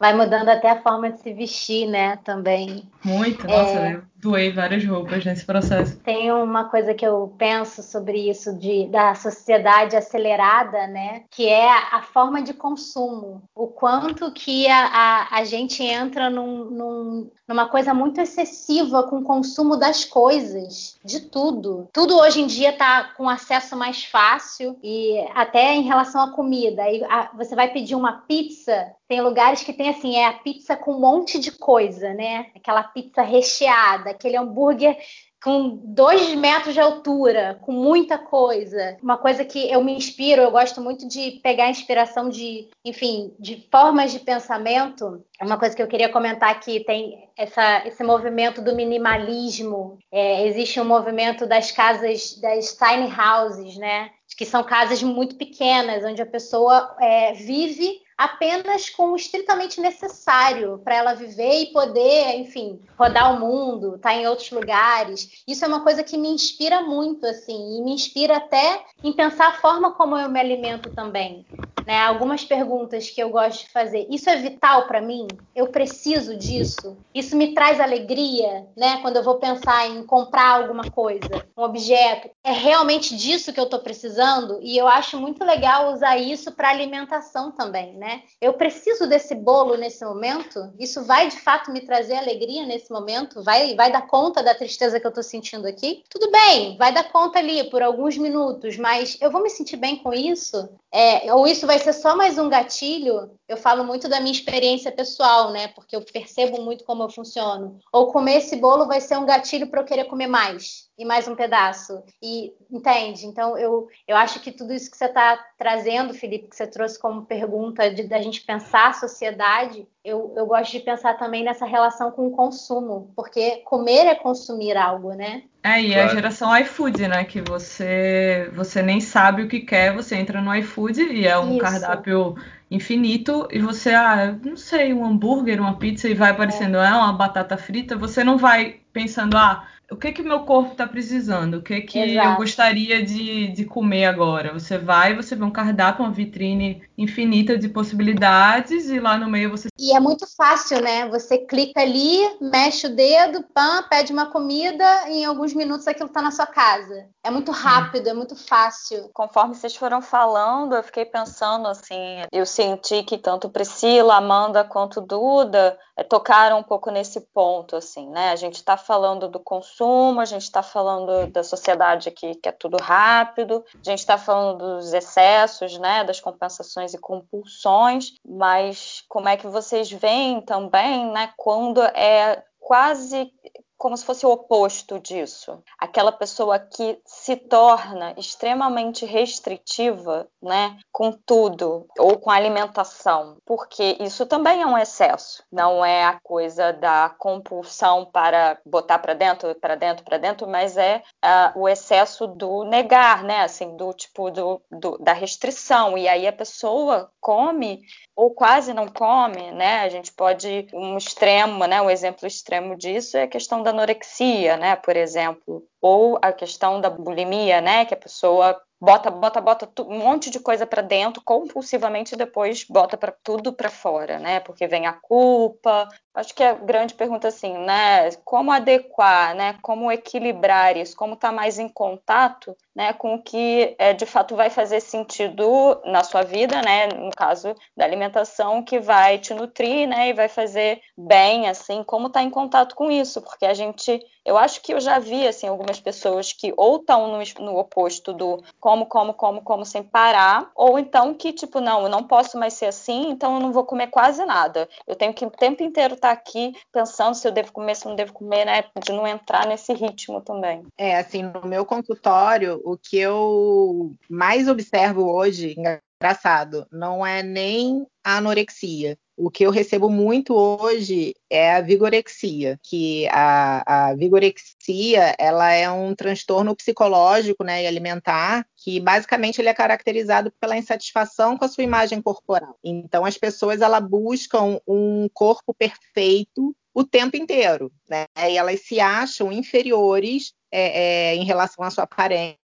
Vai mudando até a forma de se vestir, né? Também. Muito, nossa, é... eu doei várias roupas nesse processo. Tem uma coisa que eu penso sobre isso de, da sociedade acelerada, né? Que é a forma de consumo. O quanto que a, a, a gente entra num, num, numa coisa muito excessiva com o consumo das coisas, de tudo. Tudo hoje em dia tá com acesso mais fácil e até em relação à comida. Aí você vai pedir uma pizza, tem lugares que tem assim, é a pizza com um monte de coisa, né? Aquela pizza recheada, aquele hambúrguer com dois metros de altura, com muita coisa. Uma coisa que eu me inspiro, eu gosto muito de pegar inspiração de, enfim, de formas de pensamento. Uma coisa que eu queria comentar aqui tem essa, esse movimento do minimalismo. É, existe um movimento das casas, das tiny houses, né? Que são casas muito pequenas, onde a pessoa é, vive apenas com o estritamente necessário para ela viver e poder, enfim, rodar o mundo, estar tá em outros lugares. Isso é uma coisa que me inspira muito, assim, e me inspira até em pensar a forma como eu me alimento também. Né? Algumas perguntas que eu gosto de fazer. Isso é vital para mim? Eu preciso disso? Isso me traz alegria, né? Quando eu vou pensar em comprar alguma coisa, um objeto. É realmente disso que eu estou precisando? E eu acho muito legal usar isso para alimentação também, né? Eu preciso desse bolo nesse momento? Isso vai de fato me trazer alegria nesse momento? Vai, vai dar conta da tristeza que eu estou sentindo aqui? Tudo bem, vai dar conta ali por alguns minutos, mas eu vou me sentir bem com isso? É, ou isso vai ser só mais um gatilho eu falo muito da minha experiência pessoal, né? Porque eu percebo muito como eu funciono. Ou comer esse bolo vai ser um gatilho para eu querer comer mais e mais um pedaço. E entende? Então eu, eu acho que tudo isso que você está trazendo, Felipe, que você trouxe como pergunta de da gente pensar a sociedade, eu, eu gosto de pensar também nessa relação com o consumo, porque comer é consumir algo, né? É, e claro. a geração iFood, né? Que você você nem sabe o que quer, você entra no iFood e é um Isso. cardápio infinito e você, ah, não sei, um hambúrguer, uma pizza e vai aparecendo, é. ah, uma batata frita, você não vai pensando, ah, o que que meu corpo está precisando, o que que Exato. eu gostaria de, de comer agora. Você vai, você vê um cardápio, uma vitrine infinita de possibilidades e lá no meio você... E é muito fácil, né? Você clica ali, mexe o dedo, pã, pede uma comida e em alguns minutos aquilo está na sua casa. É muito rápido, é muito fácil. Conforme vocês foram falando, eu fiquei pensando assim, eu senti que tanto Priscila, Amanda quanto Duda é, tocaram um pouco nesse ponto, assim, né? A gente está falando do consumo, a gente está falando da sociedade aqui que é tudo rápido, a gente está falando dos excessos, né? Das compensações e compulsões, mas como é que vocês veem também, né? Quando é quase como se fosse o oposto disso. Aquela pessoa que se torna extremamente restritiva, né, com tudo ou com a alimentação, porque isso também é um excesso. Não é a coisa da compulsão para botar para dentro, para dentro, para dentro, mas é uh, o excesso do negar, né, assim, do tipo do, do, da restrição. E aí a pessoa come ou quase não come, né? A gente pode um extremo, né? Um exemplo extremo disso é a questão da anorexia, né? Por exemplo, ou a questão da bulimia, né? Que a pessoa bota, bota, bota um monte de coisa para dentro compulsivamente e depois bota para tudo para fora, né? Porque vem a culpa. Acho que a grande pergunta assim, né? Como adequar, né? Como equilibrar isso? Como estar tá mais em contato, né? Com o que é, de fato vai fazer sentido na sua vida, né? No caso da alimentação, que vai te nutrir, né? E vai fazer bem, assim. Como estar tá em contato com isso? Porque a gente eu acho que eu já vi assim algumas pessoas que ou estão no, no, oposto do como, como, como, como sem parar, ou então que tipo não, eu não posso mais ser assim, então eu não vou comer quase nada. Eu tenho que o tempo inteiro estar tá aqui pensando se eu devo comer, se eu não devo comer, né, de não entrar nesse ritmo também. É, assim, no meu consultório, o que eu mais observo hoje, engraçado, não é nem a anorexia. O que eu recebo muito hoje é a vigorexia, que a, a vigorexia ela é um transtorno psicológico né, e alimentar que basicamente ele é caracterizado pela insatisfação com a sua imagem corporal. Então as pessoas elas buscam um corpo perfeito o tempo inteiro, né? E elas se acham inferiores é, é, em relação à sua aparência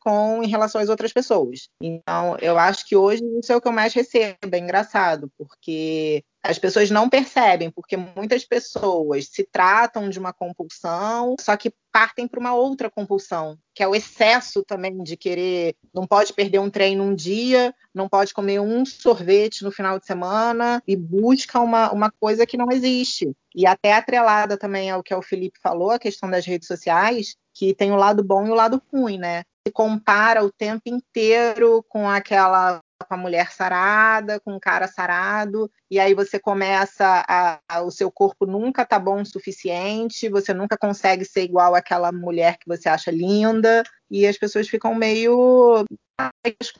com em relação às outras pessoas. Então, eu acho que hoje isso é o que eu mais recebo. É engraçado, porque as pessoas não percebem, porque muitas pessoas se tratam de uma compulsão, só que partem para uma outra compulsão, que é o excesso também de querer, não pode perder um treino um dia, não pode comer um sorvete no final de semana e busca uma, uma coisa que não existe. E até atrelada também ao que o Felipe falou, a questão das redes sociais, que tem o lado bom e o lado ruim, né? Se compara o tempo inteiro com aquela com a mulher sarada, com o cara sarado, e aí você começa a, a, o seu corpo nunca tá bom o suficiente, você nunca consegue ser igual àquela mulher que você acha linda, e as pessoas ficam meio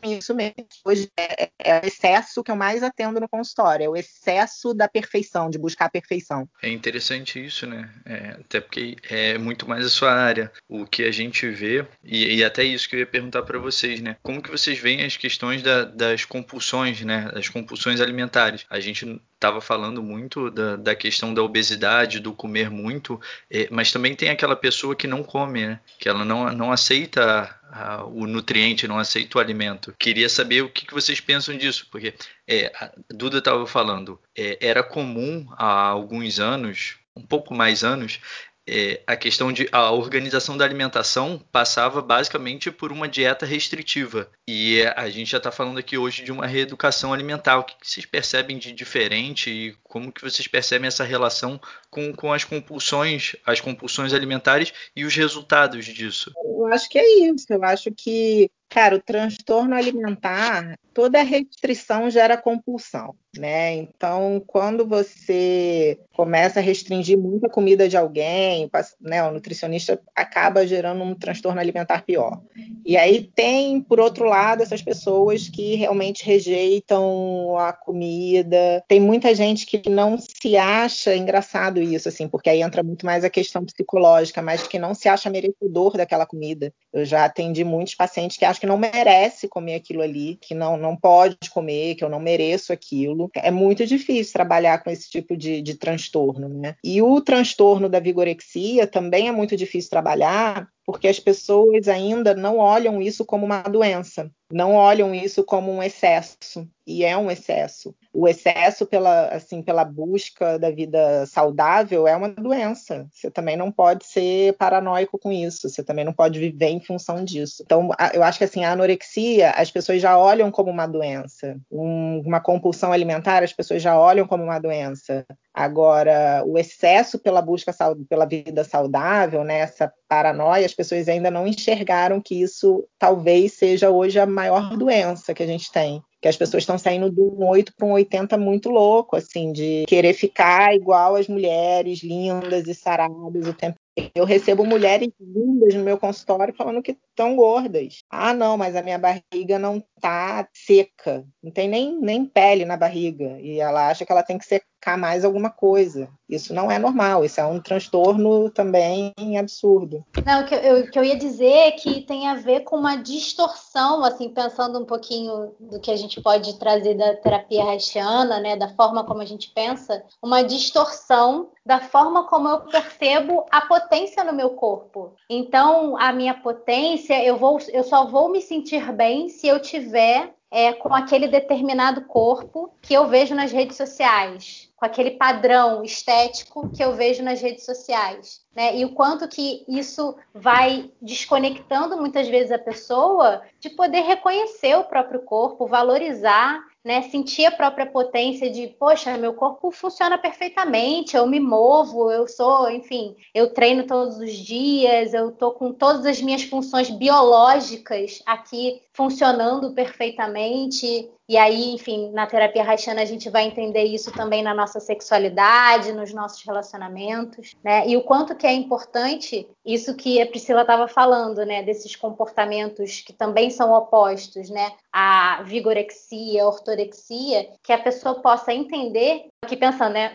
com isso mesmo. Hoje é, é, o excesso que eu mais atendo no consultório, é o excesso da perfeição, de buscar a perfeição. É interessante isso, né? É, até porque é muito mais a sua área. O que a gente vê, e, e até isso que eu ia perguntar para vocês, né? Como que vocês veem as questões da, das compulsões, né? Das compulsões alimentares. A gente estava falando muito da, da, questão da obesidade, do comer muito, é, mas também tem aquela pessoa que não come, né? Que ela não, não aceita a, o nutriente, não aceita o alimento. Queria saber o que, que vocês pensam disso, porque é, a Duda estava falando, é, era comum há alguns anos, um pouco mais anos, é, a questão de a organização da alimentação passava basicamente por uma dieta restritiva. E a gente já está falando aqui hoje de uma reeducação alimentar. O que vocês percebem de diferente e como que vocês percebem essa relação com, com as compulsões, as compulsões alimentares e os resultados disso? Eu acho que é isso. Eu acho que Cara, o transtorno alimentar, toda restrição gera compulsão, né? Então, quando você começa a restringir muita comida de alguém, né, o nutricionista acaba gerando um transtorno alimentar pior. E aí tem, por outro lado, essas pessoas que realmente rejeitam a comida. Tem muita gente que não se acha engraçado isso, assim, porque aí entra muito mais a questão psicológica, mas que não se acha merecedor daquela comida. Eu já atendi muitos pacientes que acham que não merece comer aquilo ali, que não, não pode comer, que eu não mereço aquilo. É muito difícil trabalhar com esse tipo de, de transtorno, né? E o transtorno da vigorexia também é muito difícil trabalhar, porque as pessoas ainda não olham isso como uma doença, não olham isso como um excesso, e é um excesso. O excesso pela, assim, pela busca da vida saudável é uma doença. Você também não pode ser paranoico com isso, você também não pode viver em função disso. Então, eu acho que assim, a anorexia, as pessoas já olham como uma doença. Um, uma compulsão alimentar, as pessoas já olham como uma doença. Agora, o excesso pela busca pela vida saudável, né, essa paranoia, as pessoas ainda não enxergaram que isso talvez seja hoje a maior doença que a gente tem que as pessoas estão saindo um 8 para um 80 muito louco, assim, de querer ficar igual as mulheres lindas e saradas o tempo eu recebo mulheres lindas no meu consultório falando que estão gordas. Ah, não, mas a minha barriga não tá seca, não tem nem, nem pele na barriga. E ela acha que ela tem que secar mais alguma coisa. Isso não é normal, isso é um transtorno também absurdo. Não, o que eu, o que eu ia dizer é que tem a ver com uma distorção, assim, pensando um pouquinho do que a gente pode trazer da terapia haitiana, né, da forma como a gente pensa, uma distorção da forma como eu percebo a potência no meu corpo. Então, a minha potência, eu, vou, eu só vou me sentir bem se eu tiver é, com aquele determinado corpo que eu vejo nas redes sociais, com aquele padrão estético que eu vejo nas redes sociais. Né? E o quanto que isso vai desconectando muitas vezes a pessoa de poder reconhecer o próprio corpo, valorizar né, sentir a própria potência de, poxa, meu corpo funciona perfeitamente, eu me movo, eu sou, enfim, eu treino todos os dias, eu tô com todas as minhas funções biológicas aqui funcionando perfeitamente. E aí, enfim, na terapia haitiana a gente vai entender isso também na nossa sexualidade, nos nossos relacionamentos, né? E o quanto que é importante isso que a Priscila estava falando, né? Desses comportamentos que também são opostos, né? A vigorexia, a ortorexia, que a pessoa possa entender, aqui pensando, né?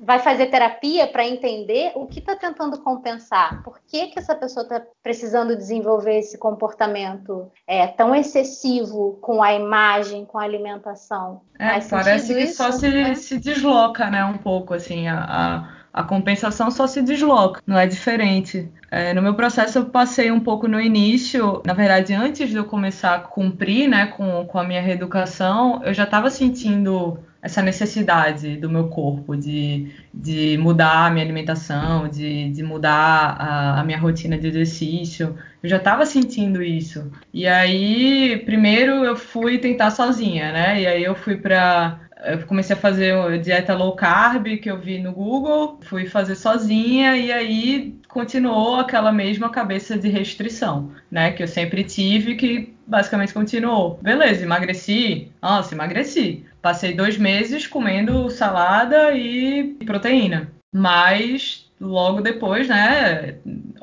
Vai fazer terapia para entender o que está tentando compensar. Por que, que essa pessoa está precisando desenvolver esse comportamento é, tão excessivo com a imagem, com a alimentação. É, parece que isso, só se, né? se desloca, né, um pouco, assim, a, a, a, compensação só se desloca, não é diferente. É, no meu processo eu passei um pouco no início, na verdade, antes de eu começar a cumprir, né, com, com a minha reeducação, eu já estava sentindo essa necessidade do meu corpo de, de mudar a minha alimentação, de, de mudar a, a minha rotina de exercício. Eu já estava sentindo isso. E aí, primeiro eu fui tentar sozinha, né? E aí eu fui para eu comecei a fazer dieta low carb que eu vi no Google, fui fazer sozinha e aí continuou aquela mesma cabeça de restrição, né? Que eu sempre tive, que basicamente continuou. Beleza, emagreci. Nossa, emagreci. Passei dois meses comendo salada e proteína. Mas logo depois, né?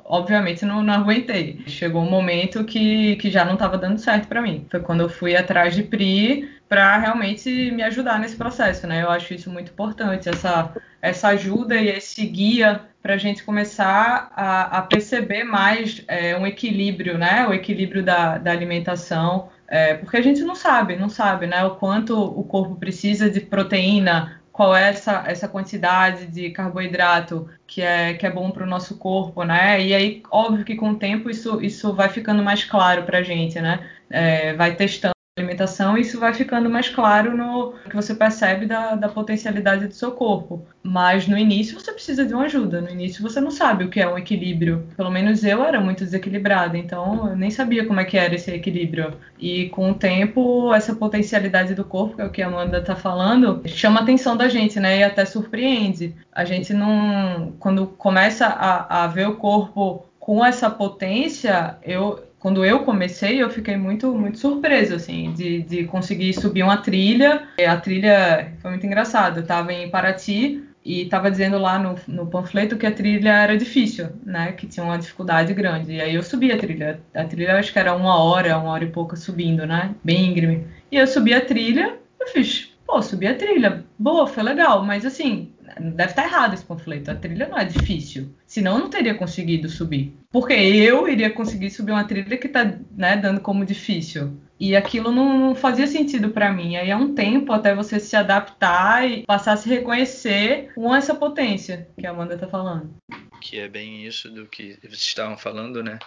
Obviamente não, não aguentei. Chegou um momento que, que já não estava dando certo para mim. Foi quando eu fui atrás de Pri para realmente me ajudar nesse processo, né? Eu acho isso muito importante, essa, essa ajuda e esse guia para a gente começar a, a perceber mais é, um equilíbrio, né? O equilíbrio da, da alimentação, é, porque a gente não sabe, não sabe, né? O quanto o corpo precisa de proteína, qual é essa, essa quantidade de carboidrato que é, que é bom para o nosso corpo, né? E aí, óbvio que com o tempo isso, isso vai ficando mais claro para a gente, né? É, vai testando alimentação, isso vai ficando mais claro no que você percebe da, da potencialidade do seu corpo. Mas no início você precisa de uma ajuda. No início você não sabe o que é um equilíbrio. Pelo menos eu era muito desequilibrada, então eu nem sabia como é que era esse equilíbrio. E com o tempo, essa potencialidade do corpo, que é o que a Amanda está falando, chama a atenção da gente, né? E até surpreende. A gente não. Quando começa a, a ver o corpo com essa potência, eu quando eu comecei, eu fiquei muito, muito surpreso, assim, de, de conseguir subir uma trilha. A trilha foi muito engraçado. Eu tava em Paraty e estava dizendo lá no, no, panfleto que a trilha era difícil, né? Que tinha uma dificuldade grande. E aí eu subi a trilha. A trilha acho que era uma hora, uma hora e pouca subindo, né? Bem íngreme. E eu subi a trilha, eu fiz, pô, subi a trilha. Boa, foi legal. Mas assim, deve estar errado esse panfleto. A trilha não é difícil. Senão eu não teria conseguido subir. Porque eu iria conseguir subir uma trilha que está né, dando como difícil. E aquilo não, não fazia sentido para mim. Aí é um tempo até você se adaptar e passar a se reconhecer com essa potência que a Amanda está falando. Que é bem isso do que vocês estavam falando, né?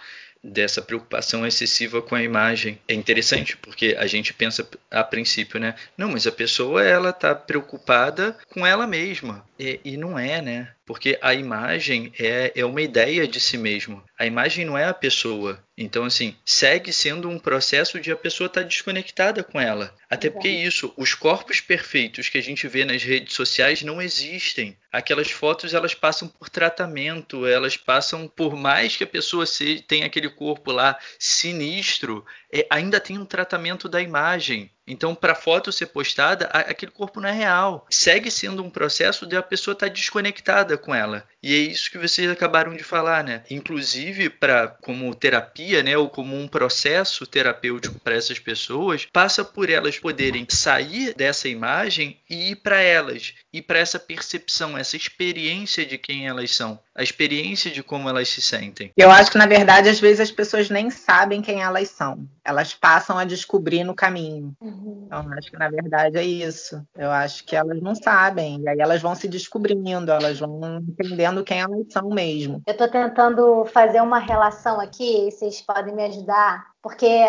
Dessa preocupação excessiva com a imagem. É interessante porque a gente pensa a princípio, né? Não, mas a pessoa ela tá preocupada com ela mesma. E, e não é, né? Porque a imagem é, é uma ideia de si mesmo. A imagem não é a pessoa. Então, assim, segue sendo um processo de a pessoa estar tá desconectada com ela. Até porque isso, os corpos perfeitos que a gente vê nas redes sociais não existem. Aquelas fotos elas passam por tratamento, elas passam por mais que a pessoa se, tenha aquele corpo lá sinistro, é, ainda tem um tratamento da imagem. Então, para a foto ser postada, aquele corpo não é real. Segue sendo um processo de a pessoa estar tá desconectada com ela. E é isso que vocês acabaram de falar, né? Inclusive, para como terapia, né, ou como um processo terapêutico para essas pessoas, passa por elas poderem sair dessa imagem e ir para elas, e para essa percepção, essa experiência de quem elas são, a experiência de como elas se sentem. Eu acho que na verdade às vezes as pessoas nem sabem quem elas são. Elas passam a descobrir no caminho. Uhum. Então, acho que na verdade é isso. Eu acho que elas não sabem. E aí elas vão se descobrindo, elas vão entendendo quem elas são mesmo. Eu estou tentando fazer uma relação aqui, vocês podem me ajudar, porque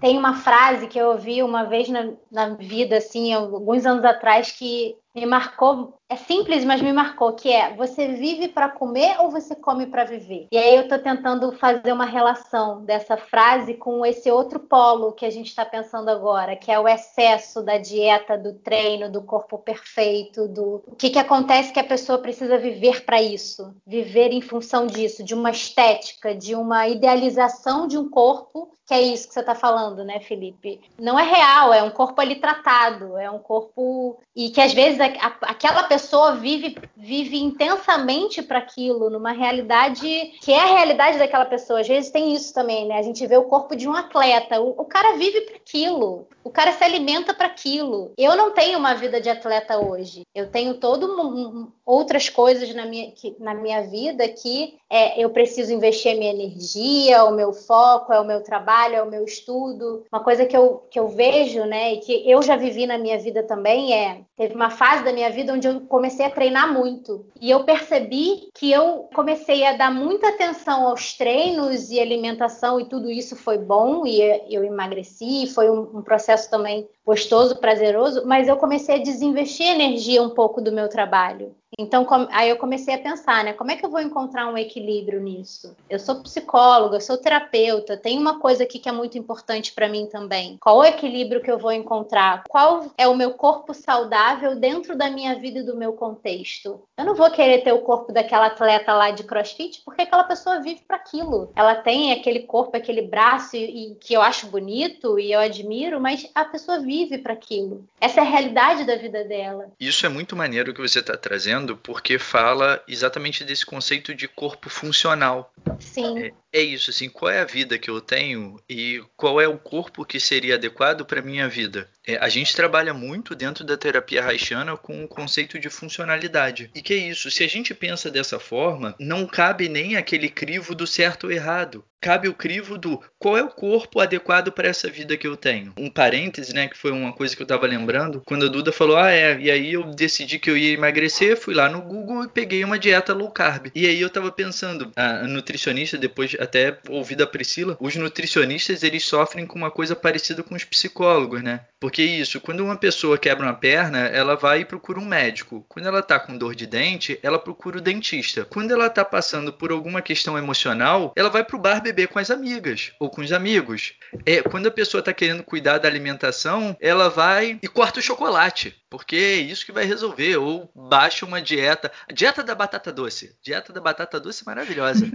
tem uma frase que eu ouvi uma vez na, na vida, assim, alguns anos atrás, que me marcou é simples, mas me marcou, que é você vive para comer ou você come para viver? E aí eu estou tentando fazer uma relação dessa frase com esse outro polo que a gente está pensando agora, que é o excesso da dieta, do treino, do corpo perfeito, do o que, que acontece que a pessoa precisa viver para isso, viver em função disso, de uma estética, de uma idealização de um corpo que é isso que você está falando, né, Felipe? Não é real, é um corpo ali tratado, é um corpo e que às vezes a, a, aquela pessoa vive vive intensamente para aquilo, numa realidade que é a realidade daquela pessoa. Às vezes tem isso também, né? A gente vê o corpo de um atleta, o, o cara vive para aquilo, o cara se alimenta para aquilo. Eu não tenho uma vida de atleta hoje. Eu tenho todo um, outras coisas na minha, que, na minha vida que é, eu preciso investir a minha energia, o meu foco, é o meu trabalho, é o meu estudo. Uma coisa que eu, que eu vejo, né, e que eu já vivi na minha vida também é, teve uma fase da minha vida onde eu comecei a treinar muito. E eu percebi que eu comecei a dar muita atenção aos treinos e alimentação e tudo isso foi bom e eu emagreci, foi um, um processo também gostoso, prazeroso, mas eu comecei a desinvestir energia um pouco do meu trabalho. Então, aí eu comecei a pensar, né? Como é que eu vou encontrar um equilíbrio nisso? Eu sou psicóloga, eu sou terapeuta, tem uma coisa aqui que é muito importante para mim também. Qual o equilíbrio que eu vou encontrar? Qual é o meu corpo saudável dentro da minha vida e do meu contexto? Eu não vou querer ter o corpo daquela atleta lá de crossfit, porque aquela pessoa vive para aquilo. Ela tem aquele corpo, aquele braço e, e que eu acho bonito e eu admiro, mas a pessoa vive para aquilo. Essa é a realidade da vida dela. Isso é muito maneiro que você está trazendo porque fala exatamente desse conceito de corpo funcional. Sim. É, é isso, assim, qual é a vida que eu tenho e qual é o corpo que seria adequado para minha vida. É, a gente trabalha muito dentro da terapia haitiana com o conceito de funcionalidade. E que é isso, se a gente pensa dessa forma, não cabe nem aquele crivo do certo ou errado. Cabe o crivo do qual é o corpo adequado para essa vida que eu tenho. Um parêntese, né, que foi uma coisa que eu estava lembrando, quando a Duda falou: "Ah, é", e aí eu decidi que eu ia emagrecer, fui lá no Google e peguei uma dieta low carb. E aí eu estava pensando, a nutricionista depois até ouvi da Priscila, os nutricionistas eles sofrem com uma coisa parecida com os psicólogos, né? Porque isso, quando uma pessoa quebra uma perna, ela vai e procura um médico. Quando ela tá com dor de dente, ela procura o dentista. Quando ela tá passando por alguma questão emocional, ela vai pro bar beber com as amigas ou com os amigos. É, quando a pessoa tá querendo cuidar da alimentação, ela vai e corta o chocolate, porque é isso que vai resolver ou baixa uma dieta, dieta da batata doce. Dieta da batata doce é maravilhosa.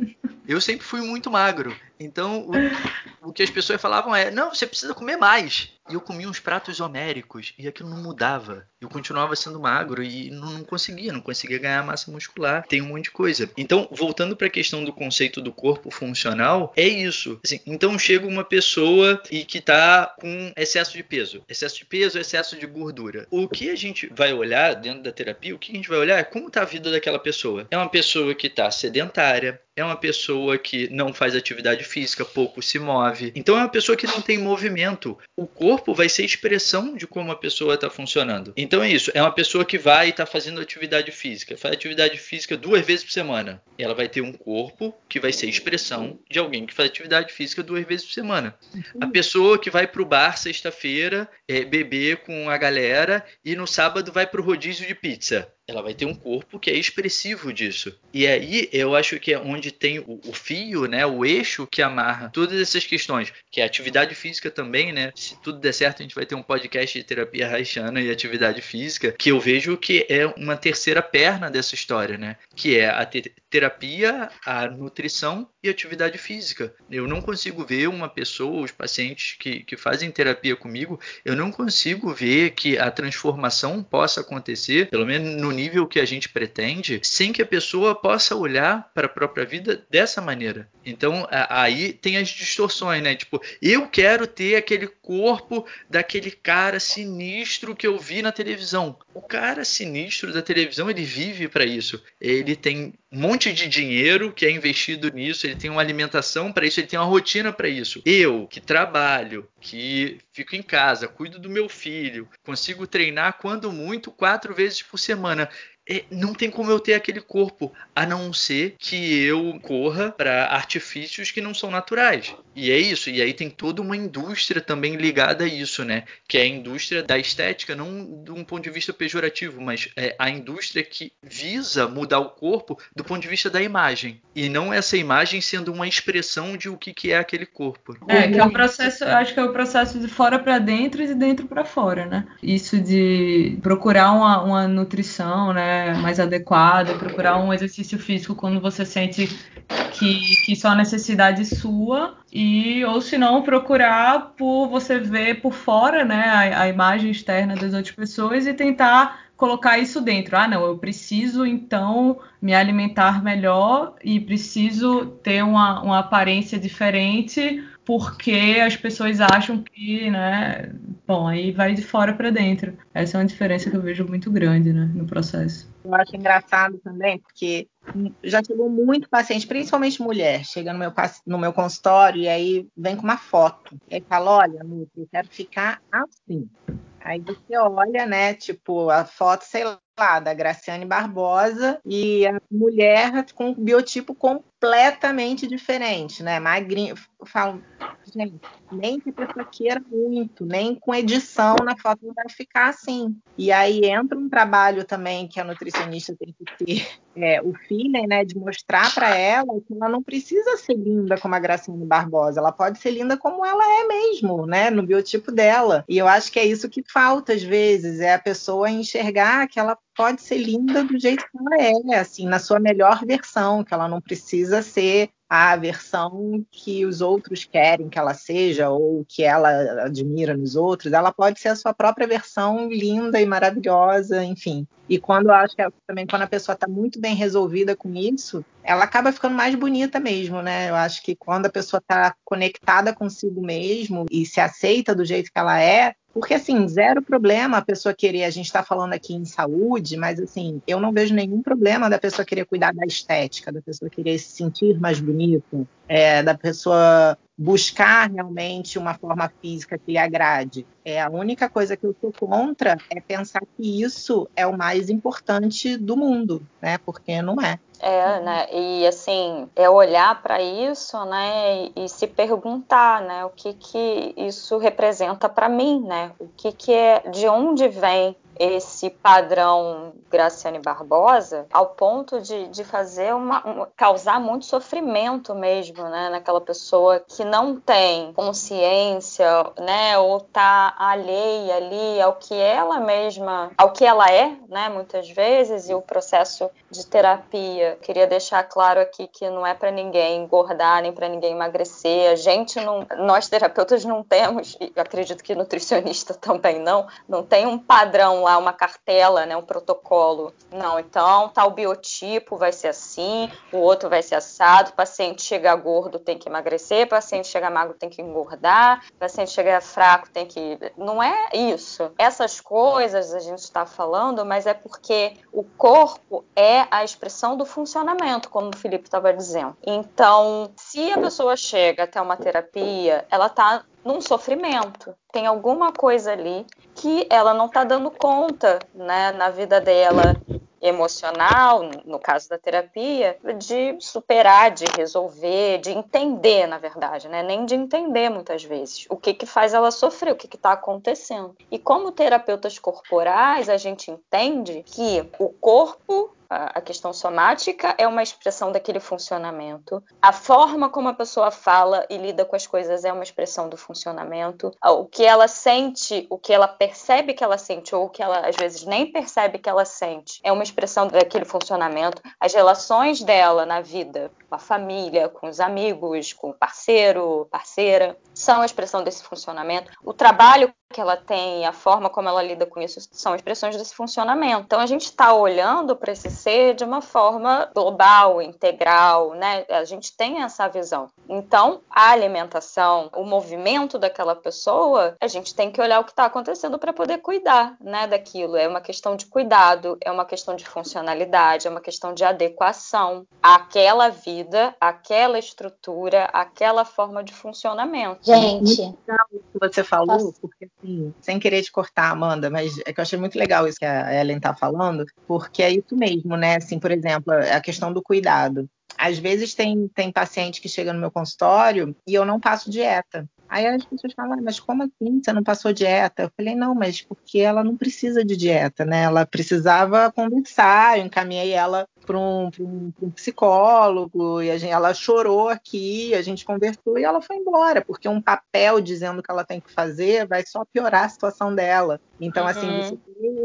Eu sempre fui muito magro. Então, o, o que as pessoas falavam é: não, você precisa comer mais. E eu comia uns pratos homéricos e aquilo não mudava. Eu continuava sendo magro e não, não conseguia, não conseguia ganhar massa muscular. Tem um monte de coisa. Então, voltando para a questão do conceito do corpo funcional, é isso. Assim, então chega uma pessoa e que está com excesso de peso. Excesso de peso, excesso de gordura. O que a gente vai olhar dentro da terapia, o que a gente vai olhar é como está a vida daquela pessoa. É uma pessoa que está sedentária, é uma pessoa que não faz atividade física, pouco se move. Então é uma pessoa que não tem movimento. O corpo vai ser expressão de como a pessoa está funcionando. Então é isso. É uma pessoa que vai estar tá fazendo atividade física. Faz atividade física duas vezes por semana. Ela vai ter um corpo que vai ser expressão de alguém que faz atividade física duas vezes por semana. A pessoa que vai para o bar sexta-feira é, beber com a galera e no sábado vai para o rodízio de pizza ela vai ter um corpo que é expressivo disso. E aí eu acho que é onde tem o, o, fio, né, o eixo que amarra todas essas questões, que é atividade física também, né? Se tudo der certo, a gente vai ter um podcast de terapia haitiana e atividade física, que eu vejo que é uma terceira perna dessa história, né? Que é a te terapia, a nutrição e atividade física. Eu não consigo ver uma pessoa, os pacientes que, que fazem terapia comigo, eu não consigo ver que a transformação possa acontecer, pelo menos no nível que a gente pretende, sem que a pessoa possa olhar para a própria vida dessa maneira. Então aí tem as distorções, né? Tipo, eu quero ter aquele corpo daquele cara sinistro que eu vi na televisão. O cara sinistro da televisão, ele vive para isso. Ele tem um monte de dinheiro que é investido nisso, ele tem uma alimentação para isso, ele tem uma rotina para isso. Eu, que trabalho, que fico em casa, cuido do meu filho, consigo treinar quando muito quatro vezes por semana não tem como eu ter aquele corpo, a não ser que eu corra para artifícios que não são naturais. E é isso. E aí tem toda uma indústria também ligada a isso, né? Que é a indústria da estética, não de um ponto de vista pejorativo, mas é a indústria que visa mudar o corpo do ponto de vista da imagem. E não essa imagem sendo uma expressão de o que, que é aquele corpo. É, que é um processo, acho que é o processo de fora para dentro e de dentro para fora, né? Isso de procurar uma, uma nutrição, né? Mais adequada, procurar um exercício físico quando você sente que, que isso é uma necessidade sua, e ou se não, procurar por você ver por fora né, a, a imagem externa das outras pessoas e tentar colocar isso dentro. Ah, não, eu preciso então me alimentar melhor e preciso ter uma, uma aparência diferente porque as pessoas acham que, né? Bom, aí vai de fora para dentro. Essa é uma diferença que eu vejo muito grande, né, no processo. Eu acho engraçado também, porque já chegou muito paciente, principalmente mulher, chega no meu, no meu consultório e aí vem com uma foto. E aí fala: Olha, Lúcia, eu quero ficar assim. Aí você olha, né, tipo, a foto, sei lá, da Graciane Barbosa e a mulher com um biotipo completamente diferente, né? Magrinha. Falo, gente, nem que pessoa queira muito, nem com edição na foto não vai ficar assim. E aí entra um trabalho também que a nutricionista tem que ter é, o feeling, né, de mostrar para ela que ela não precisa ser linda como a Graciane Barbosa, ela pode ser linda como ela é mesmo, né, no biotipo dela. E eu acho que é isso que falta às vezes, é a pessoa enxergar que ela pode ser linda do jeito que ela é, assim, na sua melhor versão, que ela não precisa ser a versão que os outros querem que ela seja ou que ela admira nos outros, ela pode ser a sua própria versão linda e maravilhosa, enfim. E quando eu acho que é, também quando a pessoa está muito bem resolvida com isso, ela acaba ficando mais bonita mesmo, né? Eu acho que quando a pessoa está conectada consigo mesmo e se aceita do jeito que ela é, porque, assim, zero problema a pessoa querer, a gente está falando aqui em saúde, mas, assim, eu não vejo nenhum problema da pessoa querer cuidar da estética, da pessoa querer se sentir mais bonita, é, da pessoa buscar realmente uma forma física que lhe agrade. É a única coisa que eu sou contra é pensar que isso é o mais importante do mundo, né? Porque não é. É, né? E assim, é olhar para isso, né? E, e, se perguntar, né? O que que isso representa para mim, né? O que que é, de onde vem esse padrão Graciane Barbosa ao ponto de, de fazer uma, um, causar muito sofrimento mesmo, né, naquela pessoa que não tem consciência, né, ou tá alheia ali ao que ela mesma, ao que ela é, né, muitas vezes, e o processo de terapia. Queria deixar claro aqui que não é para ninguém engordar nem para ninguém emagrecer. A gente não, nós terapeutas não temos, e acredito que nutricionista [LAUGHS] também não, não tem um padrão lá, uma cartela, né, um protocolo. Não, então tal biotipo vai ser assim, o outro vai ser assado, paciente chega gordo tem que emagrecer, paciente chega magro tem que engordar, paciente chega fraco tem que. Não é isso. Essas coisas a gente está falando, mas é porque o corpo é a expressão do funcionamento, como o Felipe estava dizendo. Então, se a pessoa chega até uma terapia, ela está num sofrimento. Tem alguma coisa ali que ela não está dando conta, né, na vida dela emocional, no caso da terapia, de superar, de resolver, de entender, na verdade, né? Nem de entender muitas vezes o que que faz ela sofrer, o que que está acontecendo. E como terapeutas corporais, a gente entende que o corpo a questão somática é uma expressão daquele funcionamento. A forma como a pessoa fala e lida com as coisas é uma expressão do funcionamento. O que ela sente, o que ela percebe que ela sente, ou o que ela às vezes nem percebe que ela sente, é uma expressão daquele funcionamento. As relações dela na vida, com a família, com os amigos, com o parceiro, parceira, são a expressão desse funcionamento. O trabalho que ela tem, a forma como ela lida com isso, são expressões desse funcionamento. Então a gente está olhando para esse ser de uma forma global, integral, né? A gente tem essa visão. Então a alimentação, o movimento daquela pessoa, a gente tem que olhar o que está acontecendo para poder cuidar, né, daquilo. É uma questão de cuidado, é uma questão de funcionalidade, é uma questão de adequação àquela vida, àquela estrutura, àquela forma de funcionamento. Gente, muito legal o que você falou, Posso? porque assim, sem querer te cortar, Amanda, mas é que eu achei muito legal isso que a Ellen tá falando, porque é isso mesmo, né? Assim, por exemplo, a questão do cuidado. Às vezes tem, tem paciente que chega no meu consultório e eu não passo dieta. Aí as pessoas falam, ah, mas como assim? Você não passou dieta? Eu falei, não, mas porque ela não precisa de dieta, né? Ela precisava conversar, eu encaminhei ela para um, um, um, psicólogo, e a gente, ela chorou aqui, a gente conversou e ela foi embora, porque um papel dizendo que ela tem que fazer vai só piorar a situação dela. Então, assim, uhum. assim,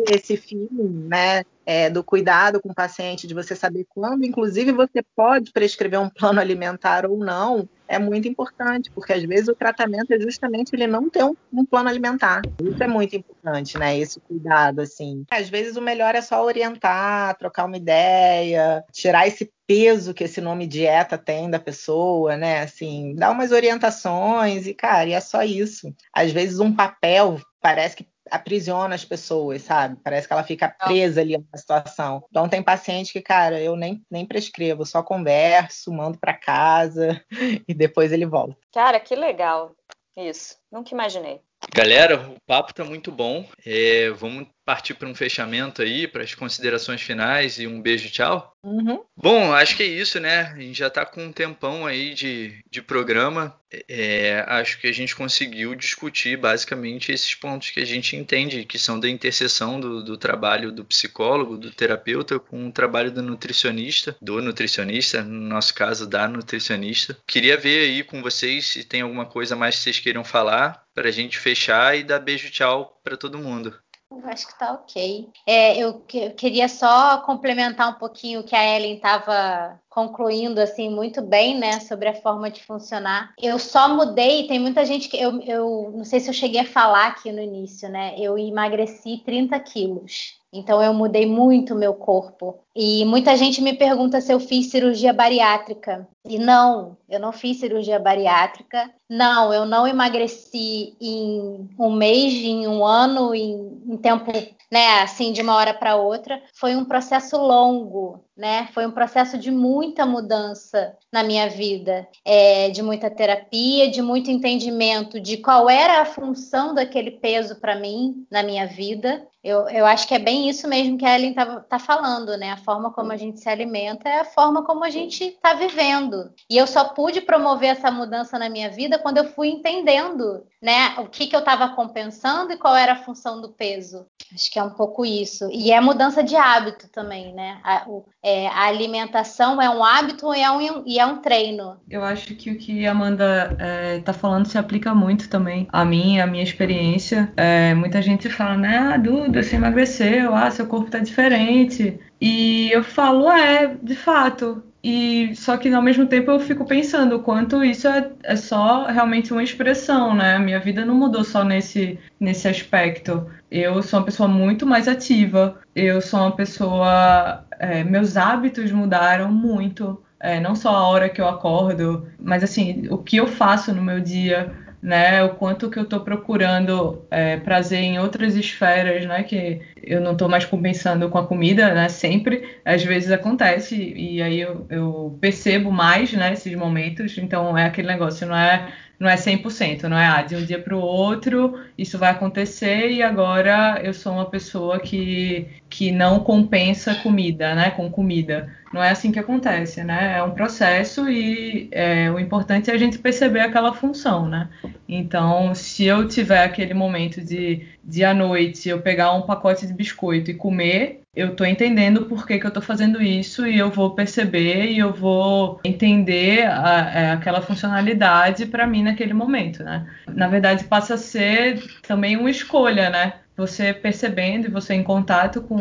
ter esse feeling, né, é, do cuidado com o paciente, de você saber quando, inclusive, você pode prescrever um plano alimentar ou não, é muito importante, porque às vezes o tratamento é justamente ele não ter um, um, plano alimentar. Isso é muito importante, né? Esse cuidado, assim. Às vezes o melhor é só orientar, trocar uma ideia, tirar esse peso que esse nome dieta tem da pessoa, né? Assim, dar umas orientações e, cara, e é só isso. Às vezes um papel parece que aprisiona as pessoas, sabe? Parece que ela fica presa ali na situação. Então tem paciente que, cara, eu nem, nem prescrevo, só converso, mando para casa [LAUGHS] e depois ele volta. Cara, que legal isso. Nunca imaginei. Galera, o papo tá muito bom. É, vamos partir para um fechamento aí, para as considerações finais e um beijo, tchau. Uhum. Bom, acho que é isso, né? A gente já está com um tempão aí de, de programa. É, acho que a gente conseguiu discutir basicamente esses pontos que a gente entende, que são da interseção do, do trabalho do psicólogo, do terapeuta, com o trabalho do nutricionista, do nutricionista, no nosso caso, da nutricionista. Queria ver aí com vocês se tem alguma coisa mais que vocês queiram falar para a gente fechar e dar beijo tchau para todo mundo. Eu acho que tá ok. É, eu, eu, queria só complementar um pouquinho o que a Ellen estava concluindo assim muito bem, né, sobre a forma de funcionar. Eu só mudei, tem muita gente que eu, eu não sei se eu cheguei a falar aqui no início, né? Eu emagreci 30 quilos. Então eu mudei muito meu corpo. E muita gente me pergunta se eu fiz cirurgia bariátrica. E não, eu não fiz cirurgia bariátrica. Não, eu não emagreci em um mês, em um ano, em, em tempo, né, assim, de uma hora para outra. Foi um processo longo, né? Foi um processo de muita mudança na minha vida, é, de muita terapia, de muito entendimento de qual era a função daquele peso para mim na minha vida. Eu, eu acho que é bem isso mesmo que a Ellen está tá falando, né? Forma como a gente se alimenta é a forma como a gente está vivendo. E eu só pude promover essa mudança na minha vida quando eu fui entendendo, né, o que, que eu estava compensando e qual era a função do peso. Acho que é um pouco isso. E é mudança de hábito também, né? A, o, é, a alimentação é um hábito e é um, e é um treino. Eu acho que o que a Amanda está é, tá falando se aplica muito também a mim, a minha experiência. É, muita gente fala, né, ah, Duda, você emagreceu, ah, seu corpo tá diferente. E eu falo, é, de fato. E só que ao mesmo tempo eu fico pensando o quanto isso é, é, só realmente uma expressão, né? Minha vida não mudou só nesse, nesse aspecto. Eu sou uma pessoa muito mais ativa. Eu sou uma pessoa. É, meus hábitos mudaram muito. É, não só a hora que eu acordo, mas assim, o que eu faço no meu dia né? O quanto que eu estou procurando é, prazer em outras esferas, né? Que eu não estou mais compensando com a comida, né? Sempre, às vezes acontece e aí eu, eu percebo mais, né? Esses momentos. Então é aquele negócio, não é não é 100%, não é ah, de um dia para o outro isso vai acontecer e agora eu sou uma pessoa que, que não compensa comida, né, com comida. Não é assim que acontece, né? É um processo e é, o importante é a gente perceber aquela função, né? Então, se eu tiver aquele momento de, de à noite eu pegar um pacote de biscoito e comer, eu estou entendendo por que, que eu estou fazendo isso e eu vou perceber e eu vou entender a, a, é, aquela funcionalidade para mim naquele momento, né? Na verdade, passa a ser também uma escolha, né? Você percebendo e você em contato com,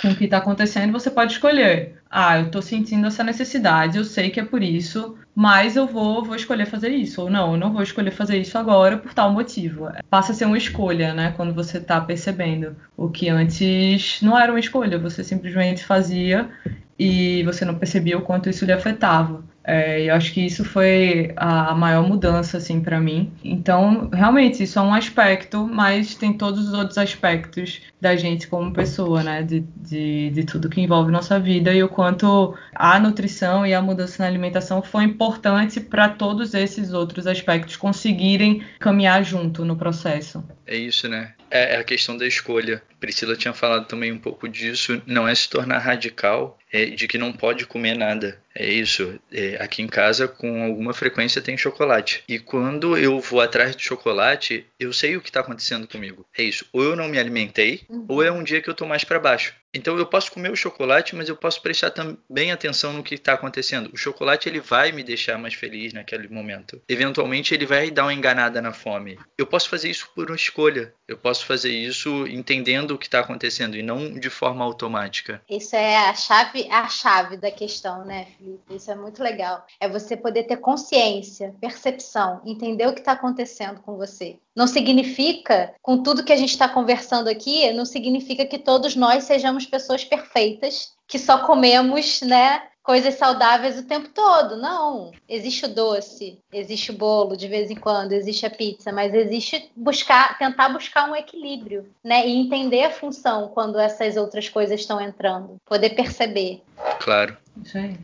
com o que está acontecendo, você pode escolher. Ah, eu estou sentindo essa necessidade, eu sei que é por isso, mas eu vou, vou escolher fazer isso. Ou não, eu não vou escolher fazer isso agora por tal motivo. Passa a ser uma escolha, né? Quando você está percebendo. O que antes não era uma escolha, você simplesmente fazia e você não percebia o quanto isso lhe afetava. É, eu acho que isso foi a maior mudança assim para mim. Então, realmente, isso é um aspecto, mas tem todos os outros aspectos da gente como pessoa, né? De, de, de tudo que envolve nossa vida e o quanto a nutrição e a mudança na alimentação foi importante para todos esses outros aspectos conseguirem caminhar junto no processo. É isso, né? É, é a questão da escolha. Priscila tinha falado também um pouco disso. Não é se tornar radical, é de que não pode comer nada. É isso. É, aqui em casa, com alguma frequência, tem chocolate. E quando eu vou atrás de chocolate, eu sei o que está acontecendo comigo. É isso. Ou eu não me alimentei, uhum. ou é um dia que eu estou mais para baixo. Então eu posso comer o chocolate, mas eu posso prestar também atenção no que está acontecendo. O chocolate ele vai me deixar mais feliz naquele momento. Eventualmente ele vai dar uma enganada na fome. Eu posso fazer isso por uma escolha. Eu posso fazer isso entendendo o que está acontecendo e não de forma automática. Isso é a chave, a chave da questão, né, Felipe? Isso é muito legal. É você poder ter consciência, percepção, entender o que está acontecendo com você. Não significa, com tudo que a gente está conversando aqui, não significa que todos nós sejamos pessoas perfeitas, que só comemos, né, coisas saudáveis o tempo todo. Não. Existe o doce, existe o bolo de vez em quando, existe a pizza, mas existe buscar, tentar buscar um equilíbrio, né? E entender a função quando essas outras coisas estão entrando. Poder perceber. Claro. Isso aí.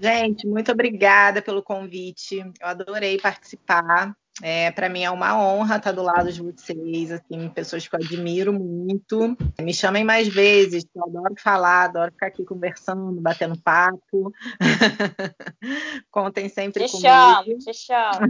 Gente, muito obrigada pelo convite. Eu adorei participar. É, para mim é uma honra estar do lado de vocês, assim, pessoas que eu admiro muito. Me chamem mais vezes, eu adoro falar, adoro ficar aqui conversando, batendo papo. [LAUGHS] Contem sempre te comigo. Chamo, te chamo.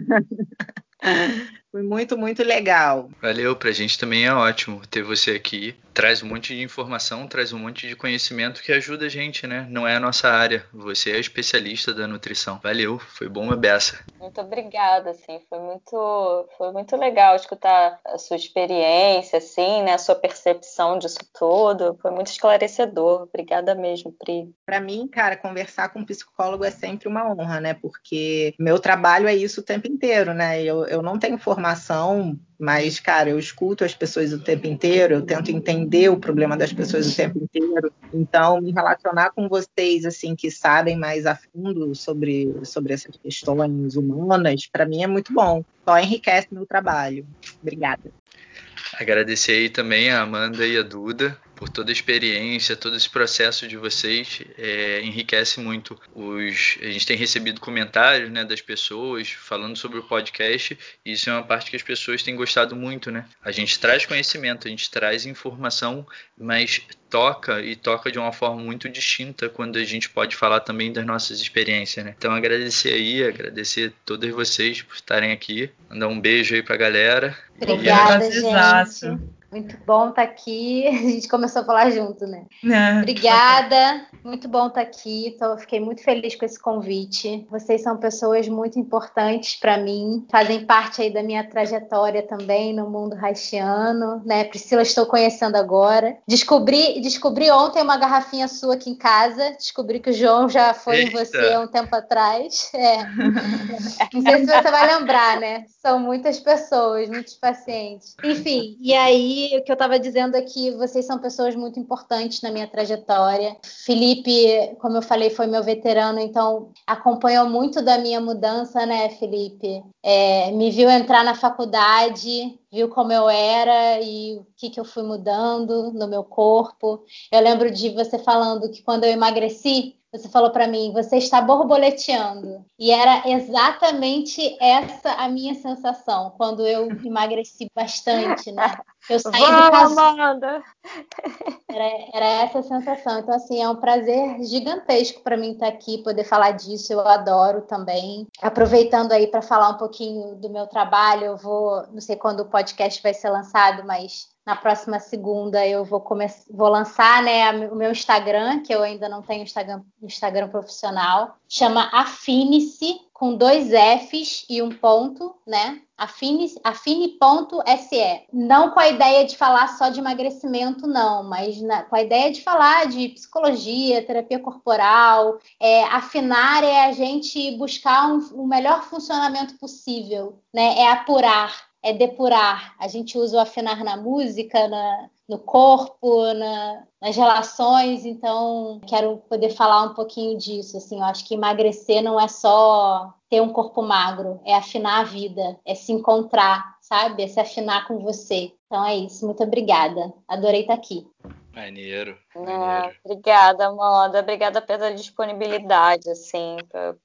[LAUGHS] Foi muito, muito legal. Valeu, pra gente também é ótimo ter você aqui. Traz um monte de informação, traz um monte de conhecimento que ajuda a gente, né? Não é a nossa área. Você é especialista da nutrição. Valeu, foi bom uma beça. Muito obrigada, assim, foi muito, foi muito legal escutar a sua experiência, assim, né? A sua percepção disso tudo. Foi muito esclarecedor. Obrigada mesmo, Pri. Para mim, cara, conversar com um psicólogo é sempre uma honra, né? Porque meu trabalho é isso o tempo inteiro, né? Eu, eu não tenho formação, mas, cara, eu escuto as pessoas o tempo inteiro, eu tento entender o problema das pessoas o tempo inteiro. Então, me relacionar com vocês, assim, que sabem mais a fundo sobre, sobre essas questões humanas, para mim é muito bom. Só enriquece meu trabalho. Obrigada. Agradecer aí também a Amanda e a Duda por toda a experiência, todo esse processo de vocês. É, enriquece muito. Os, a gente tem recebido comentários né, das pessoas falando sobre o podcast e isso é uma parte que as pessoas têm gostado muito. Né? A gente traz conhecimento, a gente traz informação, mas toca e toca de uma forma muito distinta quando a gente pode falar também das nossas experiências, né? Então agradecer aí, agradecer todos vocês por estarem aqui, mandar um beijo aí pra galera. Obrigada, gente. Muito bom estar tá aqui. [LAUGHS] A gente começou a falar junto, né? É, Obrigada. Muito bom estar tá aqui. Então, fiquei muito feliz com esse convite. Vocês são pessoas muito importantes para mim. Fazem parte aí da minha trajetória também no mundo haitiano, né? Priscila, estou conhecendo agora. Descobri, descobri ontem uma garrafinha sua aqui em casa. Descobri que o João já foi Eita. em você há um tempo atrás. É. [LAUGHS] Não sei se você vai lembrar, né? São muitas pessoas, muitos pacientes. Enfim, e aí o que eu estava dizendo é que vocês são pessoas muito importantes na minha trajetória. Felipe, como eu falei, foi meu veterano, então acompanhou muito da minha mudança, né, Felipe? É, me viu entrar na faculdade, viu como eu era e o que, que eu fui mudando no meu corpo. Eu lembro de você falando que quando eu emagreci, você falou para mim, você está borboleteando. E era exatamente essa a minha sensação quando eu emagreci bastante, né? Eu saí Vamos, de casa. Amanda. Era, era essa a sensação. Então, assim, é um prazer gigantesco para mim estar aqui, poder falar disso. Eu adoro também. Aproveitando aí para falar um pouquinho do meu trabalho, eu vou, não sei quando o podcast vai ser lançado, mas na próxima segunda eu vou começar, vou lançar né, o meu Instagram, que eu ainda não tenho Instagram, Instagram profissional. Chama Afine-se, com dois Fs e um ponto, né? Afine.se. Afine não com a ideia de falar só de emagrecimento, não, mas na, com a ideia de falar de psicologia, terapia corporal. É, afinar é a gente buscar um, um melhor funcionamento possível, né? É apurar é depurar. A gente usa o afinar na música, na, no corpo, na, nas relações. Então, quero poder falar um pouquinho disso. Assim, eu acho que emagrecer não é só ter um corpo magro, é afinar a vida, é se encontrar, sabe? É se afinar com você. Então é isso. Muito obrigada. Adorei estar aqui. Maneiro. Ah, obrigada, Amanda. Obrigada pela disponibilidade, assim,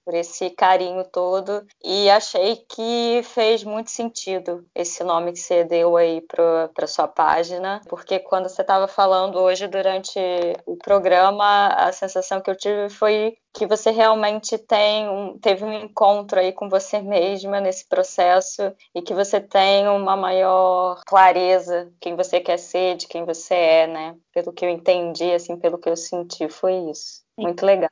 por esse carinho todo. E achei que fez muito sentido esse nome que você deu aí para sua página, porque quando você estava falando hoje durante o programa, a sensação que eu tive foi que você realmente tem um, teve um encontro aí com você mesma nesse processo e que você tem uma maior clareza quem você quer ser, de quem você é, né? Pelo que eu entendi, assim, pelo que eu senti, foi isso. Muito legal.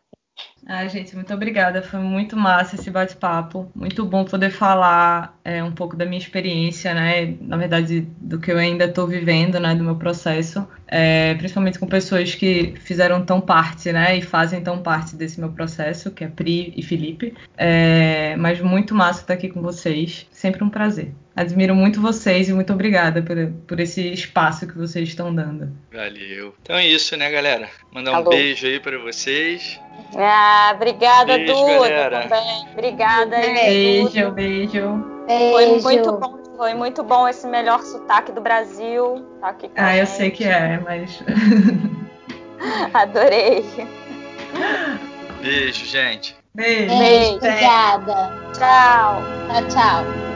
Ai, gente, muito obrigada. Foi muito massa esse bate-papo. Muito bom poder falar é, um pouco da minha experiência, né? Na verdade, do que eu ainda estou vivendo, né? Do meu processo. É, principalmente com pessoas que fizeram tão parte, né? E fazem tão parte desse meu processo, que é Pri e Felipe. É, mas muito massa estar aqui com vocês. Sempre um prazer. Admiro muito vocês e muito obrigada por, por esse espaço que vocês estão dando. Valeu. Então é isso, né, galera? Mandar um Alô. beijo aí para vocês. Ah, obrigada, beijo, Duda, galera. também. Obrigada, Beijo, beijo. Foi muito bom. Foi muito bom esse melhor sotaque do Brasil. Tá aqui com ah, eu sei que é, mas. [LAUGHS] Adorei. Beijo, gente. Beijo. Beijo. Obrigada. Tchau. Tchau, tchau.